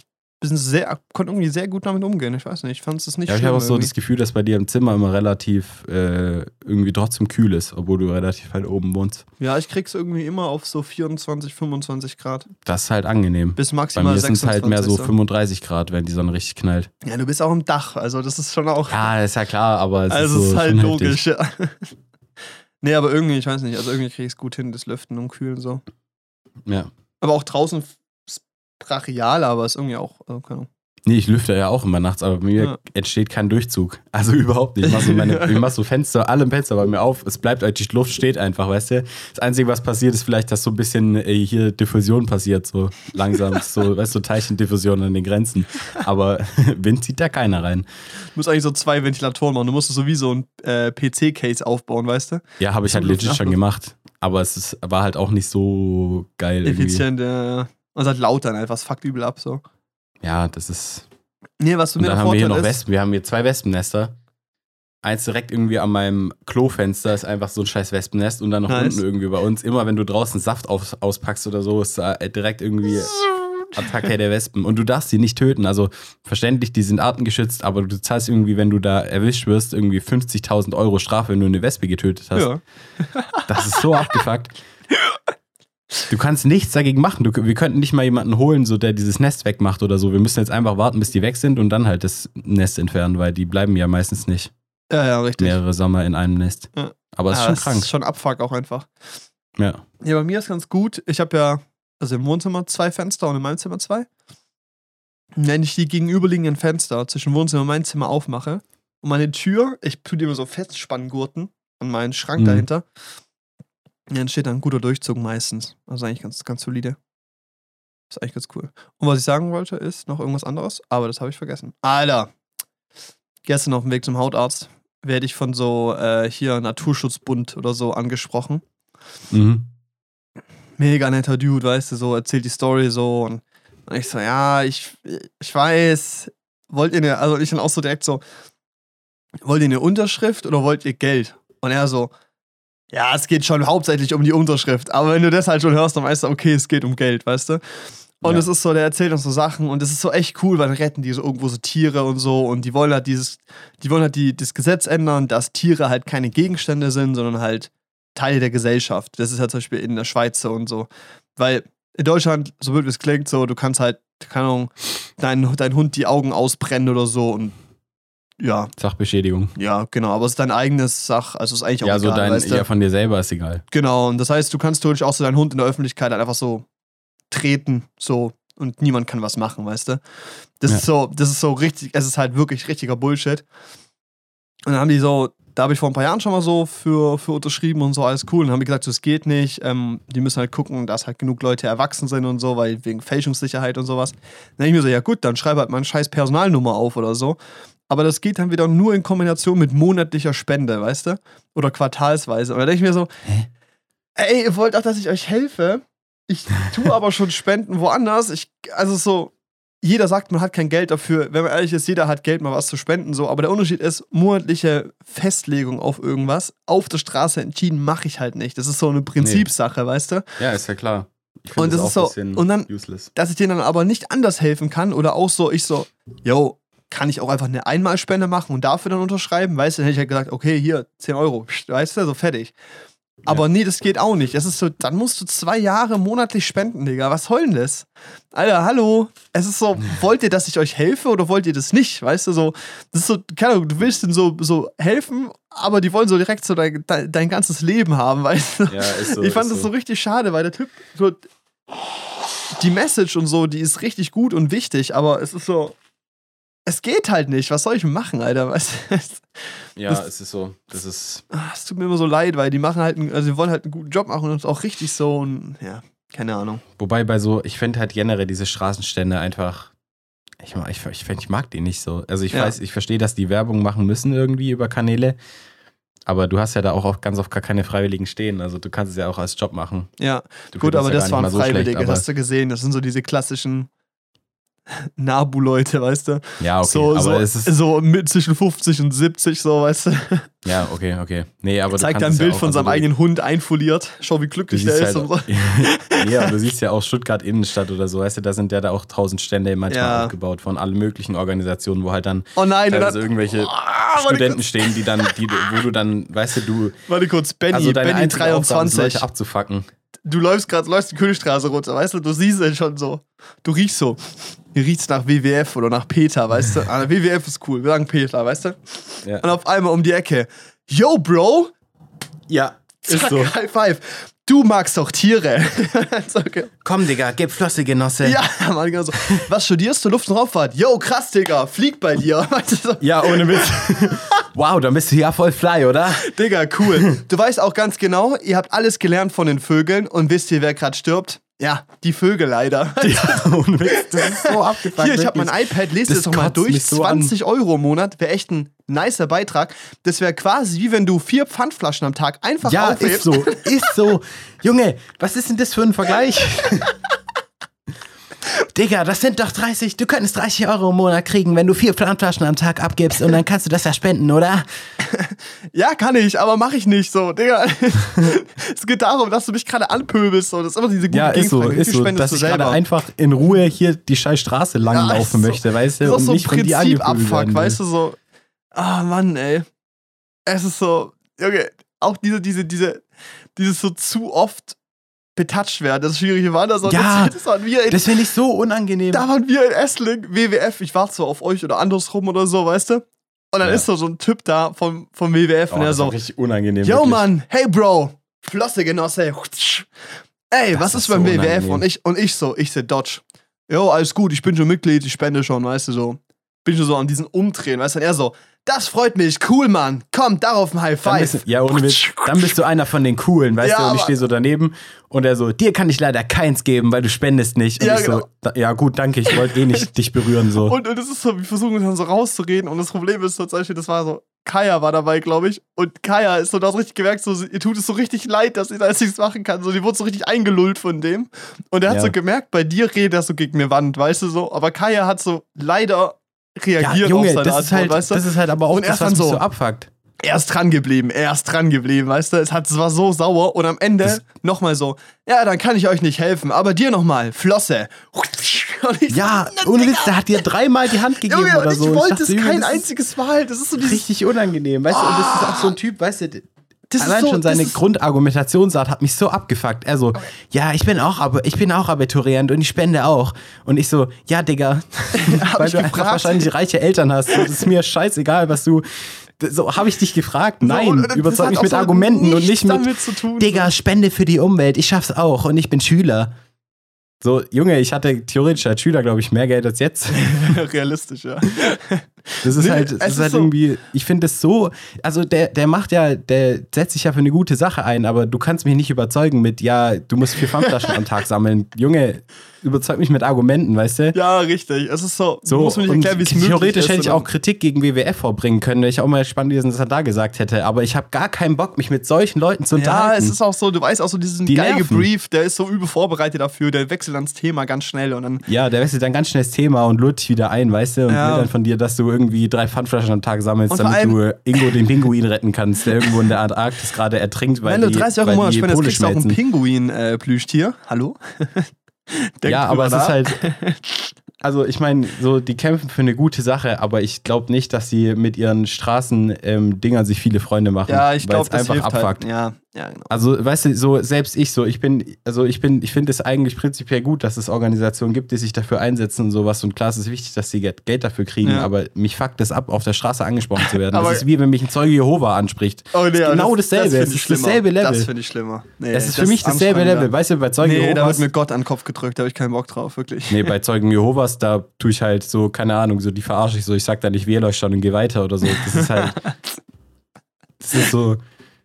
sehr, konnte irgendwie sehr gut damit umgehen. Ich weiß nicht, ich fand es nicht Ja, ich habe auch so das Gefühl, dass bei dir im Zimmer immer relativ äh, irgendwie trotzdem kühl ist, obwohl du relativ weit oben wohnst. Ja, ich krieg's irgendwie immer auf so 24, 25 Grad. Das ist halt angenehm. Bis Bei maximal mir sind es 26. halt mehr so so. 35 Grad, wenn die Sonne richtig knallt. Ja, du bist auch im Dach, also das ist schon auch. Ja, ist ja klar, aber es also ist, so ist halt logisch, ja. Nee, aber irgendwie, ich weiß nicht, also irgendwie krieg ich es gut hin, das Lüften und Kühlen so. Ja. Aber auch draußen ist brachial, aber ist irgendwie auch, also, keine Ahnung. Nee, ich lüfte ja auch immer nachts, aber bei mir Ja. entsteht kein Durchzug. Also überhaupt nicht. Ich mach so, meine, ich mach so Fenster, alle Fenster bei mir auf. Es bleibt, die Luft steht einfach, weißt du? Das Einzige, was passiert, ist vielleicht, dass so ein bisschen äh, hier Diffusion passiert, so langsam. so, weißt du, Teilchendiffusion an den Grenzen. Aber Wind zieht da keiner rein. Du musst eigentlich so zwei Ventilatoren machen. Du musst so wie so ein äh, PC-Case aufbauen, weißt du? Ja, habe ich halt legit schon gemacht. Aber es ist, war halt auch nicht so geil. Irgendwie. Effizient, ja. Und es hat laut dann einfach, es fuckt übel ab, so. Ja, das ist. Nee, was du Und mir dann haben wir hier noch Wespen. Wir haben hier zwei Wespennester. Eins direkt irgendwie an meinem Klofenster ist einfach so ein scheiß Wespennest und dann noch Nice. unten irgendwie bei uns. Immer wenn du draußen Saft aus, auspackst oder so, ist da direkt irgendwie Attacke der Wespen. Und du darfst sie nicht töten. Also verständlich, die sind artengeschützt, aber du zahlst irgendwie, wenn du da erwischt wirst, irgendwie 50.000 Euro Strafe, wenn du eine Wespe getötet hast. Ja. Das ist so abgefuckt. Du kannst nichts dagegen machen. Du, wir könnten nicht mal jemanden holen, so der dieses Nest wegmacht oder so. Wir müssen jetzt einfach warten, bis die weg sind und dann halt das Nest entfernen, weil die bleiben ja meistens nicht Ja, ja, richtig. mehrere Sommer in einem Nest. Ja. Aber es ist schon das krank. ist schon Abfuck auch einfach. Ja. Ja, bei mir ist ganz gut. Ich habe ja, also im Wohnzimmer zwei Fenster und in meinem Zimmer zwei. Und wenn ich die gegenüberliegenden Fenster zwischen Wohnzimmer und meinem Zimmer aufmache und meine Tür, ich tue die immer so Festspanngurten an meinen Schrank Mhm. dahinter, dann entsteht dann ein guter Durchzug meistens. Also eigentlich ganz, ganz solide. Ist eigentlich ganz cool. Und was ich sagen wollte, ist noch irgendwas anderes, aber das habe ich vergessen. Alter, gestern auf dem Weg zum Hautarzt werde ich von so äh, hier Naturschutzbund oder so angesprochen Mhm. mega netter Dude, weißt du, so erzählt die Story so und, und ich so, ja, ich, ich weiß, wollt ihr eine, also ich dann auch so direkt so, wollt ihr eine Unterschrift oder wollt ihr Geld? Und er so, ja, es geht schon hauptsächlich um die Unterschrift, aber wenn du das halt schon hörst, dann weißt du, okay, es geht um Geld, weißt du? Und Ja. es ist so, der erzählt uns so Sachen und es ist so echt cool, weil dann retten die so irgendwo so Tiere und so und die wollen halt dieses, die wollen halt die, das Gesetz ändern, dass Tiere halt keine Gegenstände sind, sondern halt Teile der Gesellschaft. Das ist ja zum Beispiel in der Schweiz so und so. Weil in Deutschland, so blöd wie es klingt, so, du kannst halt, keine Ahnung, dein, dein Hund die Augen ausbrennen oder so und ja, Sachbeschädigung. ja, genau, aber es ist dein eigenes Sach, also ist eigentlich auch Ja, so egal, dein, weißt du? ja, von dir selber ist egal. Genau, und das heißt, du kannst theoretisch auch so deinen Hund in der Öffentlichkeit halt einfach so treten, so, und niemand kann was machen, weißt du? Das Ja. ist so, das ist so richtig, es ist halt wirklich richtiger Bullshit. Und dann haben die so, da habe ich vor ein paar Jahren schon mal so für, für unterschrieben und so, alles cool. Und dann haben die gesagt, so, es geht nicht, ähm, die müssen halt gucken, dass halt genug Leute erwachsen sind und so, weil wegen Fälschungssicherheit und sowas. Dann denke ich mir so, ja gut, dann schreibe halt mal eine scheiß Personalnummer auf oder so. Aber das geht dann wieder nur in Kombination mit monatlicher Spende, weißt du? Oder quartalsweise. Und da denke ich mir so, Hä? ey, ihr wollt auch, dass ich euch helfe. Ich tue aber schon Spenden woanders. Ich, also so, jeder sagt, man hat kein Geld dafür. Wenn man ehrlich ist, jeder hat Geld, mal was zu spenden. So. Aber der Unterschied ist, monatliche Festlegung auf irgendwas, auf der Straße entschieden, mache ich halt nicht. Das ist so eine Prinzipssache, weißt du? Ja, ist ja klar. Und find das ist so- und dann- useless. Dass ich denen dann aber nicht anders helfen kann oder auch so, ich so, yo, kann ich auch einfach eine Einmalspende machen und dafür dann unterschreiben? Weißt du, dann hätte ich halt gesagt, okay, hier, 10 Euro, weißt du, so fertig. Aber nee, das geht auch nicht. Das ist so, dann musst du zwei Jahre monatlich spenden, Digga. Was soll denn das? Alter, hallo. Es ist so, wollt ihr, dass ich euch helfe oder wollt ihr das nicht? Weißt du, so, das ist so, keine Ahnung, du willst denen so, so helfen, aber die wollen so direkt so dein, dein, dein ganzes Leben haben, weißt du? Ja, ist so. ich fand ist das so richtig schade, weil der Typ, so, die Message und so, die ist richtig gut und wichtig, aber es ist so, es geht halt nicht. Was soll ich machen, Alter? Weißt du? Ja, das- es ist so. Das ist. Ah, Es tut mir immer so leid, weil die machen halt, einen, also die wollen halt einen guten Job machen und uns auch richtig so und ja, keine Ahnung. Wobei bei so, ich finde halt generell diese Straßenstände einfach. Ich, mag- ich, ich, ich mag die nicht so. Also ich Ja. weiß, ich verstehe, dass die Werbung machen müssen irgendwie über Kanäle. Aber du hast ja da auch ganz oft gar keine Freiwilligen stehen. Also du kannst es ja auch als Job machen. Ja, Du gut, aber ja das gar waren so schlecht, Freiwillige, aber- hast du gesehen. Das sind so diese klassischen Nabu-Leute, weißt du? Ja, okay. so, aber so, es ist. so mit zwischen 50 und 70, so, weißt du? Ja, okay, okay. Nee, aber Zeigt kannst ein es ja Bild auch- von also seinem eigenen Hund einfoliert. Schau, wie glücklich der ist halt, so. ja, du siehst ja auch Stuttgart Innenstadt oder so, weißt du, da sind ja da auch tausend Stände manchmal Ja. aufgebaut von allen möglichen Organisationen, wo halt dann Oh nein, dann, irgendwelche warte Studenten stehen, die dann, die, wo du dann, weißt du, du, warte kurz, Benny, also deine Benny einzige Aufgabe ist, 23. Leute abzufacken. Du läufst gerade, läufst die Königstraße runter, weißt du, du siehst es schon so. Du riechst so. Hier riecht's nach WWF oder nach Peter, weißt du? Ah, WWF ist cool, wir sagen Peter, weißt du? Ja. Und auf einmal um die Ecke. Yo, Bro! Ja, Zack, High five. Du magst doch Tiere. So, okay. Komm, Digga, gib Flosse, Genosse. Ja, Mann, genau so. Was studierst du? Luft- und Raumfahrt. Yo, krass, Digga. Flieg bei dir. So, Ja, ohne Witz. Wow, dann bist du ja voll fly, oder? Digga, cool. Du weißt auch ganz genau, ihr habt alles gelernt von den Vögeln und wisst ihr, wer gerade stirbt? Ja, die Vögel leider. Ja. Das ist so abgefuckt. Hier, ich habe mein iPad, lest Das es doch mal durch. so an. 20 Euro im Monat wäre echt ein nicer Beitrag. Das wäre quasi wie wenn du vier Pfandflaschen am Tag einfach Ja, aufhebst. ist so, ist so. Junge, was ist denn das für ein Vergleich? Digga, das sind doch 30, du könntest 30 Euro im Monat kriegen, wenn du vier Pfandflaschen am Tag abgibst und dann kannst du das ja spenden, oder? Ja, kann ich, aber mache ich nicht so, Digga. es geht darum, dass du mich gerade anpöbelst. So. Das ist immer diese gute Ja, ist so, ist so, dass du ich gerade einfach in Ruhe hier die scheiß Straße langlaufen so- möchte, weißt du, Das ist und so ein nicht von dir Prinzip abfuck, weißt du, so. Ah, Mann, ey. Es ist so, Junge, auch diese, diese, diese, dieses so zu oft betatscht werden, das Schwierige war das. Ja, das, waren wir in, Das finde ich so unangenehm. da waren wir in Essling, WWF, ich warte so auf euch oder andersrum oder so, weißt du? Und dann Ja. ist so, so ein Typ da vom, vom WWF oh, und er das so, richtig unangenehm. Yo, wirklich. Mann, hey, Bro, Flosse, Genosse. Ey, Das was ist ist beim so WWF? unangenehm. Und ich, und ich so, ich so, Dodge. Jo, alles gut, ich bin schon Mitglied, ich spende schon, weißt du, so. Bin schon so an diesen Umdrehen, weißt du? Und er so, das freut mich, cool, Mann. Komm, darauf ein High Dann Five. bist, du- ja, ohne Witz. Dann bist du einer von den Coolen, weißt Ja, du? Und ich stehe so daneben und er so, dir kann ich leider keins geben, weil du spendest nicht. Und Ja, ich genau. so, da, ja gut, danke, ich wollte eh nicht dich berühren so. Und, und es ist so, wir versuchen uns dann so rauszureden. Und das Problem ist so, zum Beispiel, das war so, Kaya war dabei, glaube ich. Und Kaya ist so, du hast richtig gemerkt, so, ihr tut es so richtig leid, dass sie da jetzt nichts machen kann. So, die wurde so richtig eingelullt von dem. Und er hat Ja. so gemerkt, bei dir redet er so gegen eine Wand, weißt du so. Aber Kaya hat so leider reagiert ja, auf Junge, seine das Antwort, ist, halt, weißt du. das ist halt aber auch Und das, was so- so abfuckt. er ist dran geblieben, er ist dran geblieben, weißt du? Es, hat, es war so sauer und am Ende nochmal so, ja, dann kann ich euch nicht helfen, aber dir nochmal, Flosse. Ich Ja, ohne Witz, der hat dir dreimal die Hand gegeben Junge, oder und so. ich Und wollte es kein einziges Mal. Das ist so dieses. Richtig unangenehm, weißt du? Und das ist auch so ein Typ, weißt du, Das Allein so, schon seine Grundargumentationsart hat mich so abgefuckt. Er so, ja, ich bin auch, aber ich bin auch Abiturient und ich spende auch. Und ich so, ja, Digga, weil du einfach wahrscheinlich reiche Eltern hast. So, das ist mir scheißegal, was du. So habe ich dich gefragt. Nein, das überzeug mich mit so Argumenten und nicht mit, damit zu tun. Digga, Spende für die Umwelt. Ich schaff's auch und ich bin Schüler. So, Junge, ich hatte theoretisch als Schüler, glaube ich, mehr Geld als jetzt. Realistisch, ja. Das ist Nee, halt, das ist halt so- irgendwie, ich finde es so, also der, der macht ja, der setzt sich ja für eine gute Sache ein, aber du kannst mich nicht überzeugen mit, ja, du musst vier Pfandflaschen am Tag sammeln. Junge, überzeug mich mit Argumenten, weißt du? Ja, richtig. Es ist so, So, du musst mir nicht erklären, wie es möglich theoretisch ist. hätte ich auch Kritik gegen WWF vorbringen können, wenn ich auch mal spannend gewesen, was er da gesagt hätte, aber ich habe gar keinen Bock, mich mit solchen Leuten zu Ja, unterhalten. es ist auch so, du weißt auch so, diesen Die geil gebrieft, der ist so übel vorbereitet dafür, der wechselt ans Thema ganz schnell und dann. ja, der wechselt dann ganz schnell das Thema und lud dich wieder ein, weißt du, und Ja. will dann von dir, dass du irgendwie drei Pfandflaschen am Tag sammelst, damit du Ingo den Pinguin retten kannst, der irgendwo in der Antarktis gerade ertrinkt, weil Wenn du die, 30 Euro im Monat spendest, kriegst du auch ein. Pinguin-Plüschtier. Hallo? Denk Ja, aber es ist halt. Also ich meine, so die kämpfen für eine gute Sache, aber ich glaube nicht, dass sie mit ihren Straßendingern sich viele Freunde machen. Ja, ich glaube, es das einfach hilft abfuckt. halt. Ja, ja, genau. Also, weißt du, so selbst ich so, ich bin, also ich bin, ich finde es eigentlich prinzipiell gut, dass es Organisationen gibt, die sich dafür einsetzen und sowas. Und klar, es ist wichtig, dass sie Geld dafür kriegen, Ja. aber mich fuckt es ab, auf der Straße angesprochen zu werden. Das ist wie wenn mich ein Zeuge Jehova anspricht. Oh, das ist genau das, dasselbe. Das ich ist dasselbe Level. Das finde ich schlimmer. Nee, es ist für mich dasselbe. Level. Weißt du, bei Zeugen Nee, da wird Jehovas. mir Gott an den Kopf gedrückt, da habe ich keinen Bock drauf, wirklich. Nee, bei Zeugen Jehovas, da tue ich halt so, keine Ahnung, so die verarsche ich so, ich sag da nicht, wähle euch schon und geh weiter oder so. Das ist halt. Das ist so.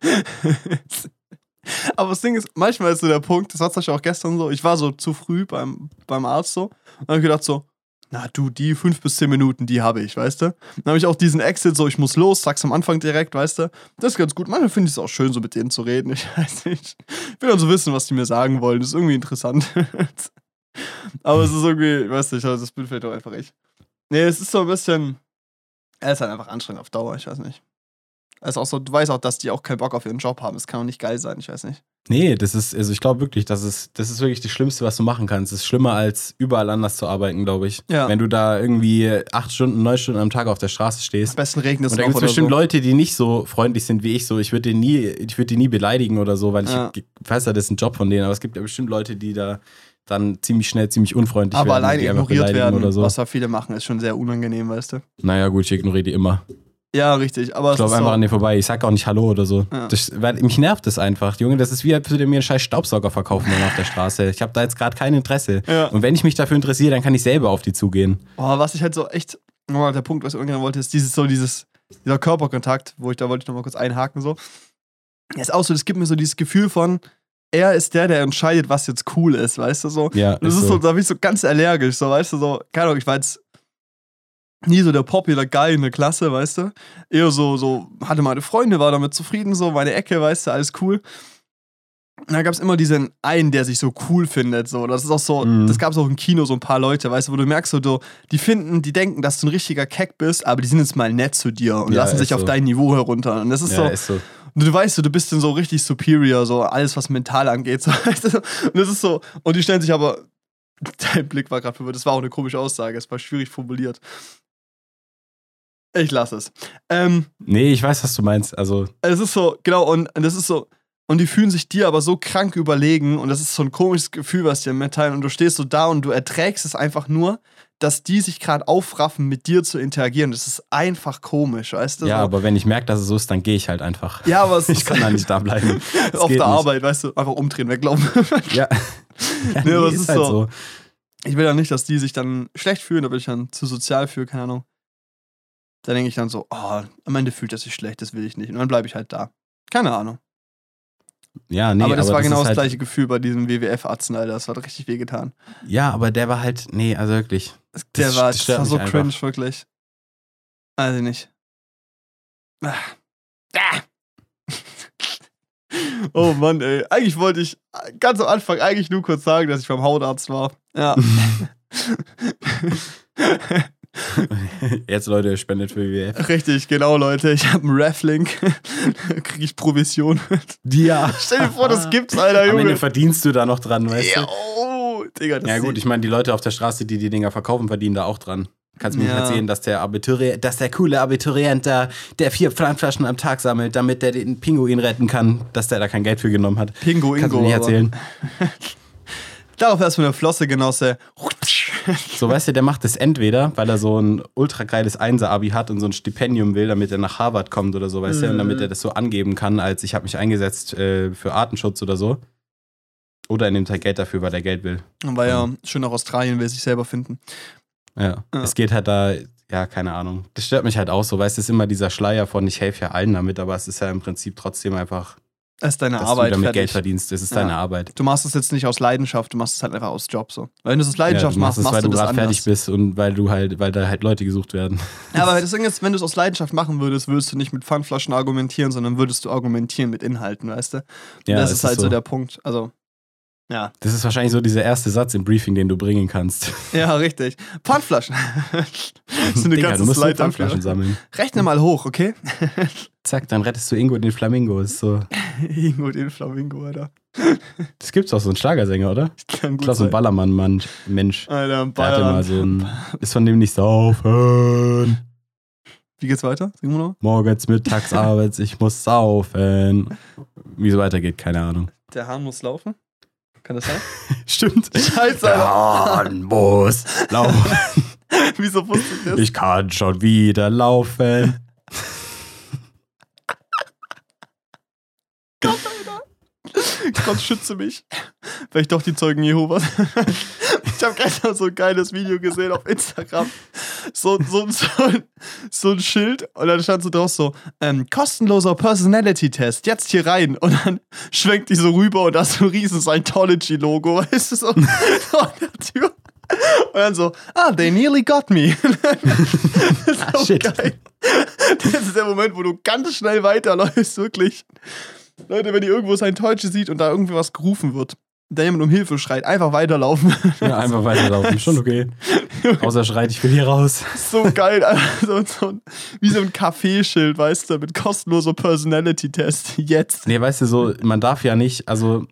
Aber das Ding ist, manchmal ist so der Punkt, das hat es auch gestern so, ich war so zu früh beim, beim Arzt so, und habe gedacht so, na du, die fünf bis zehn Minuten, die habe ich, weißt du? Dann habe ich auch diesen Exit, so ich muss los, sag's am Anfang direkt, weißt du? Das ist ganz gut. Manchmal finde ich es auch schön, so mit denen zu reden. Ich weiß nicht. Ich will dann so wissen, was die mir sagen wollen. Das ist irgendwie interessant. Aber es ist irgendwie, ich weiß nicht, also das Bild fällt doch einfach ich. Nee, es ist so ein bisschen. Er ist halt einfach anstrengend auf Dauer, ich weiß nicht. Also auch so, du weißt auch, dass die auch keinen Bock auf ihren Job haben. Es kann auch nicht geil sein, ich weiß nicht. Nee, das ist, also ich glaube wirklich, das ist, das ist wirklich das Schlimmste, was du machen kannst. Es ist schlimmer als überall anders zu arbeiten, glaube ich. Ja. Wenn du da irgendwie acht Stunden, neun Stunden am Tag auf der Straße Am stehst. besten regnet es Und da gibt es bestimmt so. Leute, die nicht so freundlich sind wie ich. So, ich würde die nie, ich würde die nie beleidigen oder so, weil ich Ja. weiß ja, das ist ein Job von denen. Aber es gibt ja bestimmt Leute, die da dann ziemlich schnell ziemlich unfreundlich Aber werden, allein die einfach ignoriert werden, oder so. was da viele machen, ist schon sehr unangenehm, weißt du? Naja, gut, ich ignoriere die immer. Ja, richtig. Aber Ich laufe ist einfach so, an dir vorbei. Ich sag auch nicht Hallo oder so. Ja. Das, weil, mich nervt das einfach, Junge. Das ist wie, als würde mir einen scheiß Staubsauger verkaufen auf der Straße. Ich habe da jetzt gerade kein Interesse. Ja. Und wenn ich mich dafür interessiere, dann kann ich selber auf die zugehen. Oh, was ich halt so echt, nochmal der Punkt, was ich irgendwann wollte, ist dieses so dieses, dieser Körperkontakt, wo ich da wollte ich nochmal kurz einhaken so. Ja, ist auch so, das gibt mir so dieses Gefühl von, er ist der, der entscheidet, was jetzt cool ist, weißt du so. Ja, Das ist so, da bin ich so ganz allergisch, so, weißt du, so, keine Ahnung, ich war jetzt nie so der Popular Guy in der Klasse, weißt du. Eher so, so, hatte meine Freunde, war damit zufrieden, so, meine Ecke, weißt du, alles cool. Und dann gab es immer diesen einen, der sich so cool findet, so. Das ist auch so, Mhm. das gab es auch im Kino, so ein paar Leute, weißt du, wo du merkst, so, du, die finden, die denken, dass du ein richtiger Keck bist, aber die sind jetzt mal nett zu dir und Ja, lassen sich auf so. dein Niveau herunter. Und das ist ja, so, ist so. und du weißt, du bist dann so richtig superior, so alles, was mental angeht. So, weißt du? und das ist so, und die stellen sich aber, dein Blick war gerade verwirrt, das war auch eine komische Aussage, es war schwierig formuliert. Ich lasse es. Ähm, Nee, ich weiß, was du meinst. Also, es ist so, genau, und, und das ist so, und die fühlen sich dir aber so krank überlegen und das ist so ein komisches Gefühl, was dir mitteilen und du stehst so da und du erträgst es einfach nur, dass die sich gerade aufraffen, mit dir zu interagieren. Das ist einfach komisch, weißt du? ja, so. aber wenn ich merke, dass es so ist, dann gehe ich halt einfach. ja, aber es Ich kann da nicht da bleiben. Das auf der nicht. Arbeit, weißt du, einfach umdrehen, weglaufen. Ja. ja Nee, aber nee, es ist ist halt so. so. ich will ja nicht, dass die sich dann schlecht fühlen, da bin ich dann zu sozial für, keine Ahnung. Da denke ich dann so, oh, am Ende fühlt er sich schlecht, das will ich nicht. Und dann bleibe ich halt da. Keine Ahnung. Ja, nee, aber das war genau ist das halt, gleiche Gefühl bei diesem WWF-Arzt, Alter. Das hat richtig wehgetan. Ja, aber der war halt, nee, also wirklich. Der Das war, st- das war so einfach. cringe, wirklich. Also nicht. Ah. Ah. Oh Mann, ey. Eigentlich wollte ich ganz am Anfang eigentlich nur kurz sagen, dass ich beim Hautarzt war. Ja. Jetzt, Leute, spendet für WWF. Richtig, genau, Leute. Ich habe einen da kriege ich Provision. Ja. Stell dir vor, das gibt's, Alter, Am Ende Junge. verdienst du da noch dran, weißt Ja, du? oh, Digga, das Ja gut, ich meine, die Leute auf der Straße, die die Dinger verkaufen, verdienen da auch dran. Kannst mir Ja. nicht erzählen, dass der Abiturient, dass der coole Abiturient da, der vier Pfandflaschen am Tag sammelt, damit der den Pinguin retten kann, dass der da kein Geld für genommen hat. Pingo Kannst du mir nicht erzählen. Darauf erstmal eine Flosse, Genosse. So, weißt du, der macht das entweder, weil er so ein ultra geiles Einser-Abi hat und so ein Stipendium will, damit er nach Harvard kommt oder so, weißt du, und damit er das so angeben kann, als ich habe mich eingesetzt äh, für Artenschutz oder so. Oder er nimmt halt Geld dafür, weil er Geld will. Weil ja schön nach Australien will sich selber finden. Ja. Ja. Es geht halt da, ja, keine Ahnung. Das stört mich halt auch so, weißt du, es ist immer dieser Schleier von, ich helfe ja allen damit, aber es ist ja im Prinzip trotzdem einfach, Das ist deine dass Arbeit. du damit fertig. Geld verdienst. Das ist Ja. deine Arbeit. Du machst es jetzt nicht aus Leidenschaft, du machst es halt einfach aus Job so. Weil wenn du es aus Ja, Leidenschaft du machst machst, es, weil du du gerade fertig bist und weil du halt, weil da halt Leute gesucht werden. Ja, aber das Ding ist, wenn du es aus Leidenschaft machen würdest, würdest du nicht mit Pfandflaschen argumentieren, sondern würdest du argumentieren mit Inhalten, weißt du? Ja, das es ist halt so. der Punkt. Also, ja. Das ist wahrscheinlich so dieser erste Satz im Briefing, den du bringen kannst. Ja, richtig. Pfandflaschen. das ist eine Digga, ganze du musst Slide Pfandflaschen sammeln. Rechne mal hoch, okay? Zack, dann rettest du Ingo den Flamingo. Ist so. Ingo den Flamingo, Alter. Das gibt's doch so einen Schlagersänger, oder? Kann gut Klaus und sein. Ballermann, Mann, Mensch. Alter, Der hatte mal Bayern. so ein. Ist von dem nicht saufen. Wie geht's weiter? Singen wir noch? Morgens, mittags, abends, ich muss saufen. Wie es weitergeht, keine Ahnung. Der Hahn muss laufen. Kann das sein? Stimmt. Scheiße, Der. Hahn muss laufen. Wieso wusste ich das? Ich kann schon wieder laufen. Gott schütze mich. Vielleicht doch die Zeugen Jehovas. Ich habe gestern so ein geiles Video gesehen auf Instagram. So, so, so, ein- so ein Schild und dann stand so drauf so, ähm, kostenloser Personality-Test, jetzt hier rein. Und dann schwenkt die so rüber und da ist so ein riesen Scientology-Logo, weißt du, so, so an der Tür. Und dann so, ah, they nearly got me. das ist so shit. geil. Das ist der Moment, wo du ganz schnell weiterläufst, wirklich. Leute, wenn ihr irgendwo Scientology sieht und da irgendwie was gerufen wird, da jemand um Hilfe schreit, einfach weiterlaufen. Ja, einfach weiterlaufen. Schon okay. Außer schreit, ich will hier raus. so geil, Alter. so, so, ein- wie so ein Kaffeeschild, weißt du, mit kostenloser Personality-Test. Jetzt. Nee, weißt du, so, man darf ja nicht, also,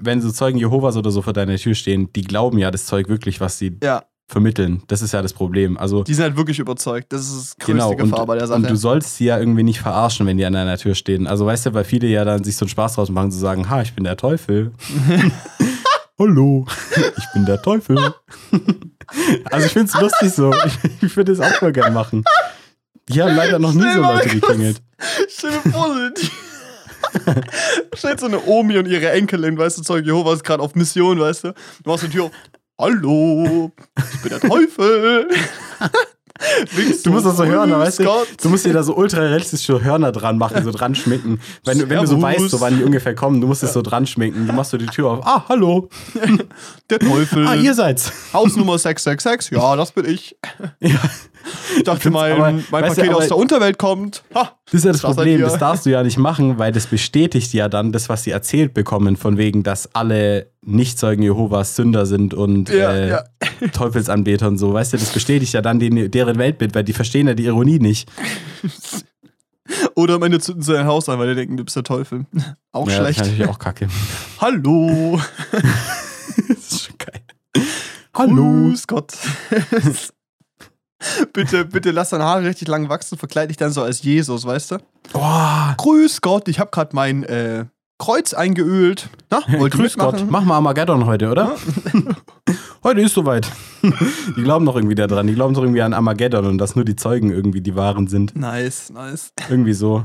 wenn so Zeugen Jehovas oder so vor deiner Tür stehen, die glauben ja das Zeug wirklich, was sie Ja, vermitteln. Das ist ja das Problem. Also, die sind halt wirklich überzeugt. Das ist das größte genau. Und, Gefahr bei der Sache. und du sollst sie ja irgendwie nicht verarschen, wenn die an deiner Tür stehen. Also, weißt du, weil viele ja dann sich so einen Spaß draus machen, zu sagen, ha, ich bin der Teufel. Hallo, ich bin der Teufel. also, ich find's lustig so. Ich, ich würde es auch voll gern machen. Die haben leider noch nie Stell so Leute kurz- geklingelt. Stell dir vor, so die- steht so eine Omi und ihre Enkelin, weißt du, Zeug Jehovas gerade auf Mission, weißt du. Du machst die Tür auf. Hallo, ich bin der Teufel. Du musst das so hören, grüß weißt du? Du musst dir da so ultra realistische Hörner dran machen, so dran schminken. Wenn, du- wenn du so weißt, so wann die ungefähr kommen, du musst es so dran schminken. Du machst so die Tür auf. Ah, hallo. Der Teufel. Ah, ihr seid's. Hausnummer 666. Ja, das bin ich. Ja. Ich dachte, mein, aber- mein Paket aber- aus der Unterwelt kommt. Ha, Das ist ja das, Das Problem, ihr. das darfst du ja nicht machen, weil das bestätigt ja dann das, was sie erzählt bekommen, von wegen, dass alle Nichtzeugen Jehovas Sünder sind und Ja, äh, ja. Teufelsanbeter und so. Weißt du, das bestätigt ja dann den, deren Weltbild, weil die verstehen ja die Ironie nicht. Oder am Ende zünden sie ein Haus an, weil die denken, du bist der Teufel. Auch ja, Das schlecht. ist natürlich auch kacke. Hallo. das ist schon geil. Hallo. Grüß Gott. Bitte, bitte lass deine Haare richtig lang wachsen, verkleid dich dann so als Jesus, weißt du? Oh, Grüß Gott, ich habe gerade mein äh, Kreuz eingeölt. Na, wollt Grüß Gott. Mach mal Armageddon heute, oder? heute ist soweit. die glauben doch irgendwie daran. Die glauben doch irgendwie an Armageddon und dass nur die Zeugen irgendwie die Wahren sind. Nice, nice. Irgendwie so.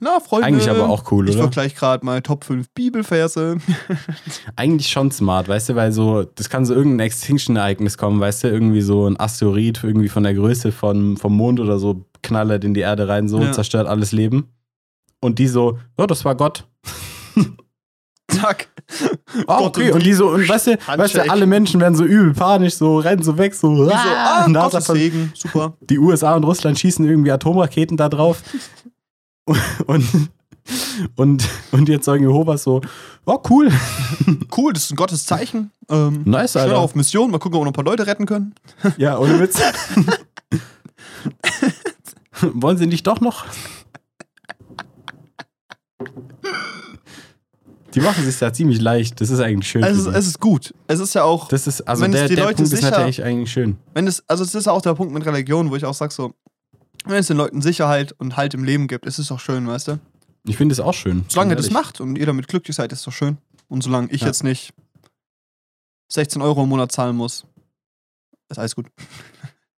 Na, Freunde. Eigentlich aber auch cool, Ich oder? vergleiche gerade meine Top 5 Bibelverse. Eigentlich schon smart, weißt du, weil so, das kann so irgendein Extinction-Ereignis kommen, weißt du, irgendwie so ein Asteroid irgendwie von der Größe von, vom Mond oder so knallert in die Erde rein, so, Ja. zerstört alles Leben. Und die so, ja, das war Gott. Zack. Ah, Gott okay. Und die so, und weißt du, weißt du, alle Menschen werden so übel panisch, so rennen so weg, so, Die so, ah, ah, Gottes Segen, super. die USA und Russland schießen irgendwie Atomraketen da drauf. Und, und, und jetzt sagen Jehovas so, oh cool, Cool, das ist ein Gottes Zeichen. Ähm, nice, Alter. auf Mission, mal gucken, ob wir noch ein paar Leute retten können. Ja, ohne Witz. Wollen sie nicht doch noch? Die machen sich da ziemlich leicht. Das ist eigentlich schön. Es ist, es ist gut. Es ist ja auch, das ist, also wenn es der, die der Leute Punkt ist sicher- natürlich eigentlich schön. wenn es, also es ist auch der Punkt mit Religion, wo ich auch sage so, wenn es den Leuten Sicherheit und Halt im Leben gibt, ist es doch schön, weißt du? Ich finde es auch schön. Solange ihr das macht und ihr damit glücklich seid, ist es doch schön. Und solange ich Ja. jetzt nicht 16 Euro im Monat zahlen muss, ist alles gut.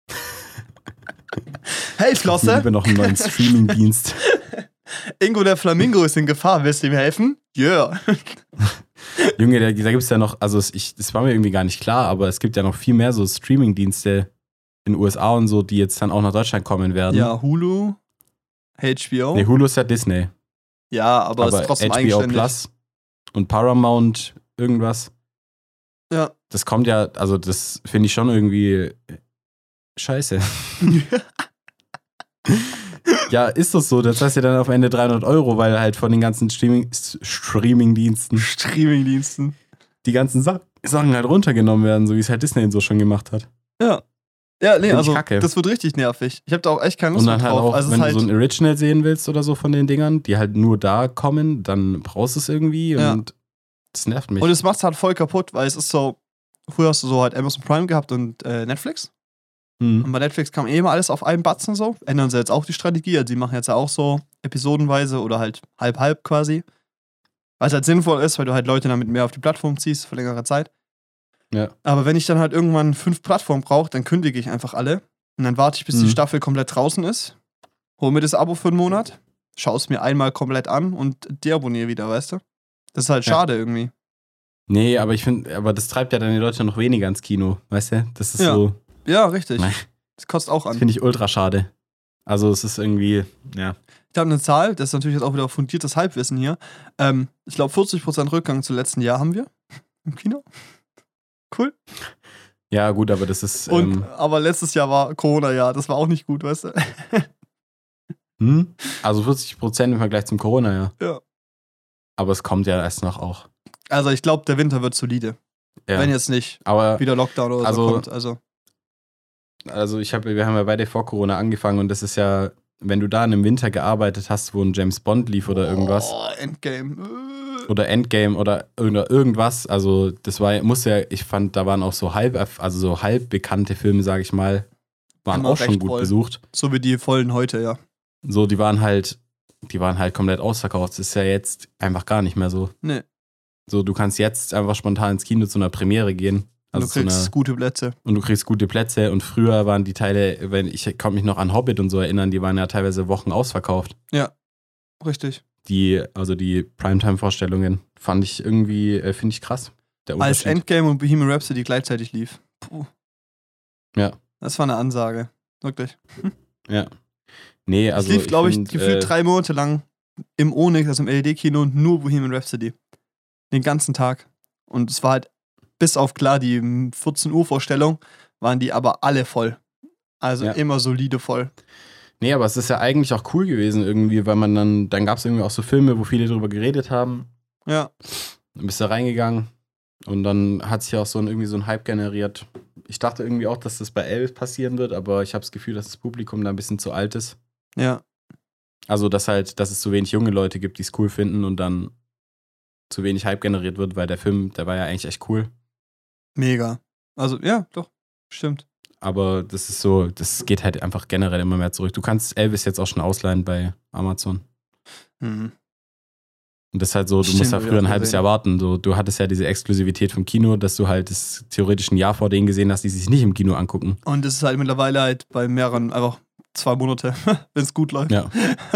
hey Ich Flosse, liebe noch einen neuen Streaming-Dienst. Ingo der Flamingo ist in Gefahr, willst du ihm helfen? Yeah. Junge, da, da gibt es ja noch, also es- ich, das war mir irgendwie gar nicht klar, aber es gibt ja noch viel mehr so Streaming-Dienste in den USA und so, die jetzt dann auch nach Deutschland kommen werden. Ja, Hulu, HBO. Nee, Hulu ist ja Disney. ja, aber, es aber ist trotzdem HBO. Plus und Paramount irgendwas. Ja. Das kommt ja, also das finde ich schon irgendwie scheiße. ja, ist das so? Das heißt ja dann auf Ende 300 Euro, weil halt von den ganzen Streaming, Streaming-Diensten Streamingdiensten. die ganzen Sa Sachen halt runtergenommen werden, so wie es halt Disney so schon gemacht hat. Ja. Ja, nee, Find also das wird richtig nervig. Ich habe da auch echt keine Lust Und dann mehr halt drauf. auch, also es wenn halt, du so ein Original sehen willst oder so von den Dingern, die halt nur da kommen, dann brauchst du es irgendwie Ja. und das nervt mich. und es macht halt voll kaputt, weil es ist so, früher hast du so halt Amazon Prime gehabt und äh, Netflix. Hm. Und bei Netflix kam eh immer alles auf einen Batzen so. Ändern sie jetzt auch die Strategie. Also, die machen jetzt ja auch so episodenweise oder halt halb-halb quasi. Was halt sinnvoll ist, weil du halt Leute damit mehr auf die Plattform ziehst für längere Zeit. Ja. Aber wenn ich dann halt irgendwann fünf Plattformen brauche, dann kündige ich einfach alle. Und dann warte ich, bis die Mhm. Staffel komplett draußen ist. Hol mir das Abo für einen Monat. Schau es mir einmal komplett an und deabonniere wieder, weißt du? Das ist halt Ja. schade irgendwie. Nee, aber ich finde, aber das treibt ja dann die Leute noch weniger ins Kino, weißt du? Das ist Ja. so, Ja, richtig. Nein. Das kostet auch an. finde ich ultra schade. Also es ist irgendwie, ja. Ich habe eine Zahl, das ist natürlich jetzt auch wieder fundiertes Halbwissen hier. Ähm, ich glaube, 40% Rückgang zum letzten Jahr haben wir im Kino. Cool. Ja, gut, aber das ist. Und, ähm, aber letztes Jahr war Corona-Jahr, das war auch nicht gut, weißt du? hm? Also 40 Prozent im Vergleich zum Corona, ja. Ja. Aber es kommt ja erst noch auch. Also ich glaube, der Winter wird solide. Ja. Wenn jetzt nicht aber wieder Lockdown oder Also- so kommt. Also, also ich habe, wir haben ja beide vor Corona angefangen und das ist ja, wenn du da in einem Winter gearbeitet hast, wo ein James Bond lief oder irgendwas Oh, Endgame. Oder Endgame oder irgend- irgendwas, also das war, muss ja, ich fand, da waren auch so halb, also so halb bekannte Filme, sage ich mal, waren auch schon gut voll. besucht. So wie die vollen heute, ja. So, die waren halt, die waren halt komplett ausverkauft. Das ist ja jetzt einfach gar nicht mehr so. Nee. So, du kannst jetzt einfach spontan ins Kino zu einer Premiere gehen. Also du zu kriegst einer, gute Plätze. und du kriegst gute Plätze. Und früher waren die Teile, wenn ich kann mich noch an Hobbit und so erinnern, die waren ja teilweise Wochen ausverkauft. Richtig. Die, also die Primetime-Vorstellungen, fand ich irgendwie, äh, finde ich krass. Der Als. Endgame und Bohemian Rhapsody gleichzeitig lief. Puh. Ja. Das war eine Ansage. Wirklich. ja. Nee, also. es lief, glaube ich, find, gefühlt äh, drei Monate lang im Onyx, also im LED-Kino, nur Bohemian Rhapsody. Den ganzen Tag. Und es war halt, bis auf klar, die mm, 14 Uhr Vorstellung, waren die aber alle voll. Also Ja. immer solide voll. Nee, aber es ist ja eigentlich auch cool gewesen irgendwie, weil man dann, dann gab es irgendwie auch so Filme, wo viele drüber geredet haben. Ja. Dann bist du reingegangen und dann hat sich auch so ein, irgendwie so ein Hype generiert. Ich dachte irgendwie auch, dass das bei Elvis passieren wird, aber ich habe das Gefühl, dass das Publikum da ein bisschen zu alt ist. Ja. Also, dass halt, dass es zu wenig junge Leute gibt, die es cool finden und dann zu wenig Hype generiert wird, weil der Film, der war ja eigentlich echt cool. Mega. Also, ja, doch. Stimmt. Aber das ist so, das geht halt einfach generell immer mehr zurück. Du kannst Elvis jetzt auch schon ausleihen bei Amazon. Mhm. Und das ist halt so, du Stimmt, musst ja früher ein halbes. Jahr warten. So, du hattest ja diese Exklusivität vom Kino, dass du halt das theoretisch ein Jahr vor denen gesehen hast, die sich nicht im Kino angucken. Und es ist halt mittlerweile halt bei mehreren einfach zwei Monate, wenn es gut läuft. Ja.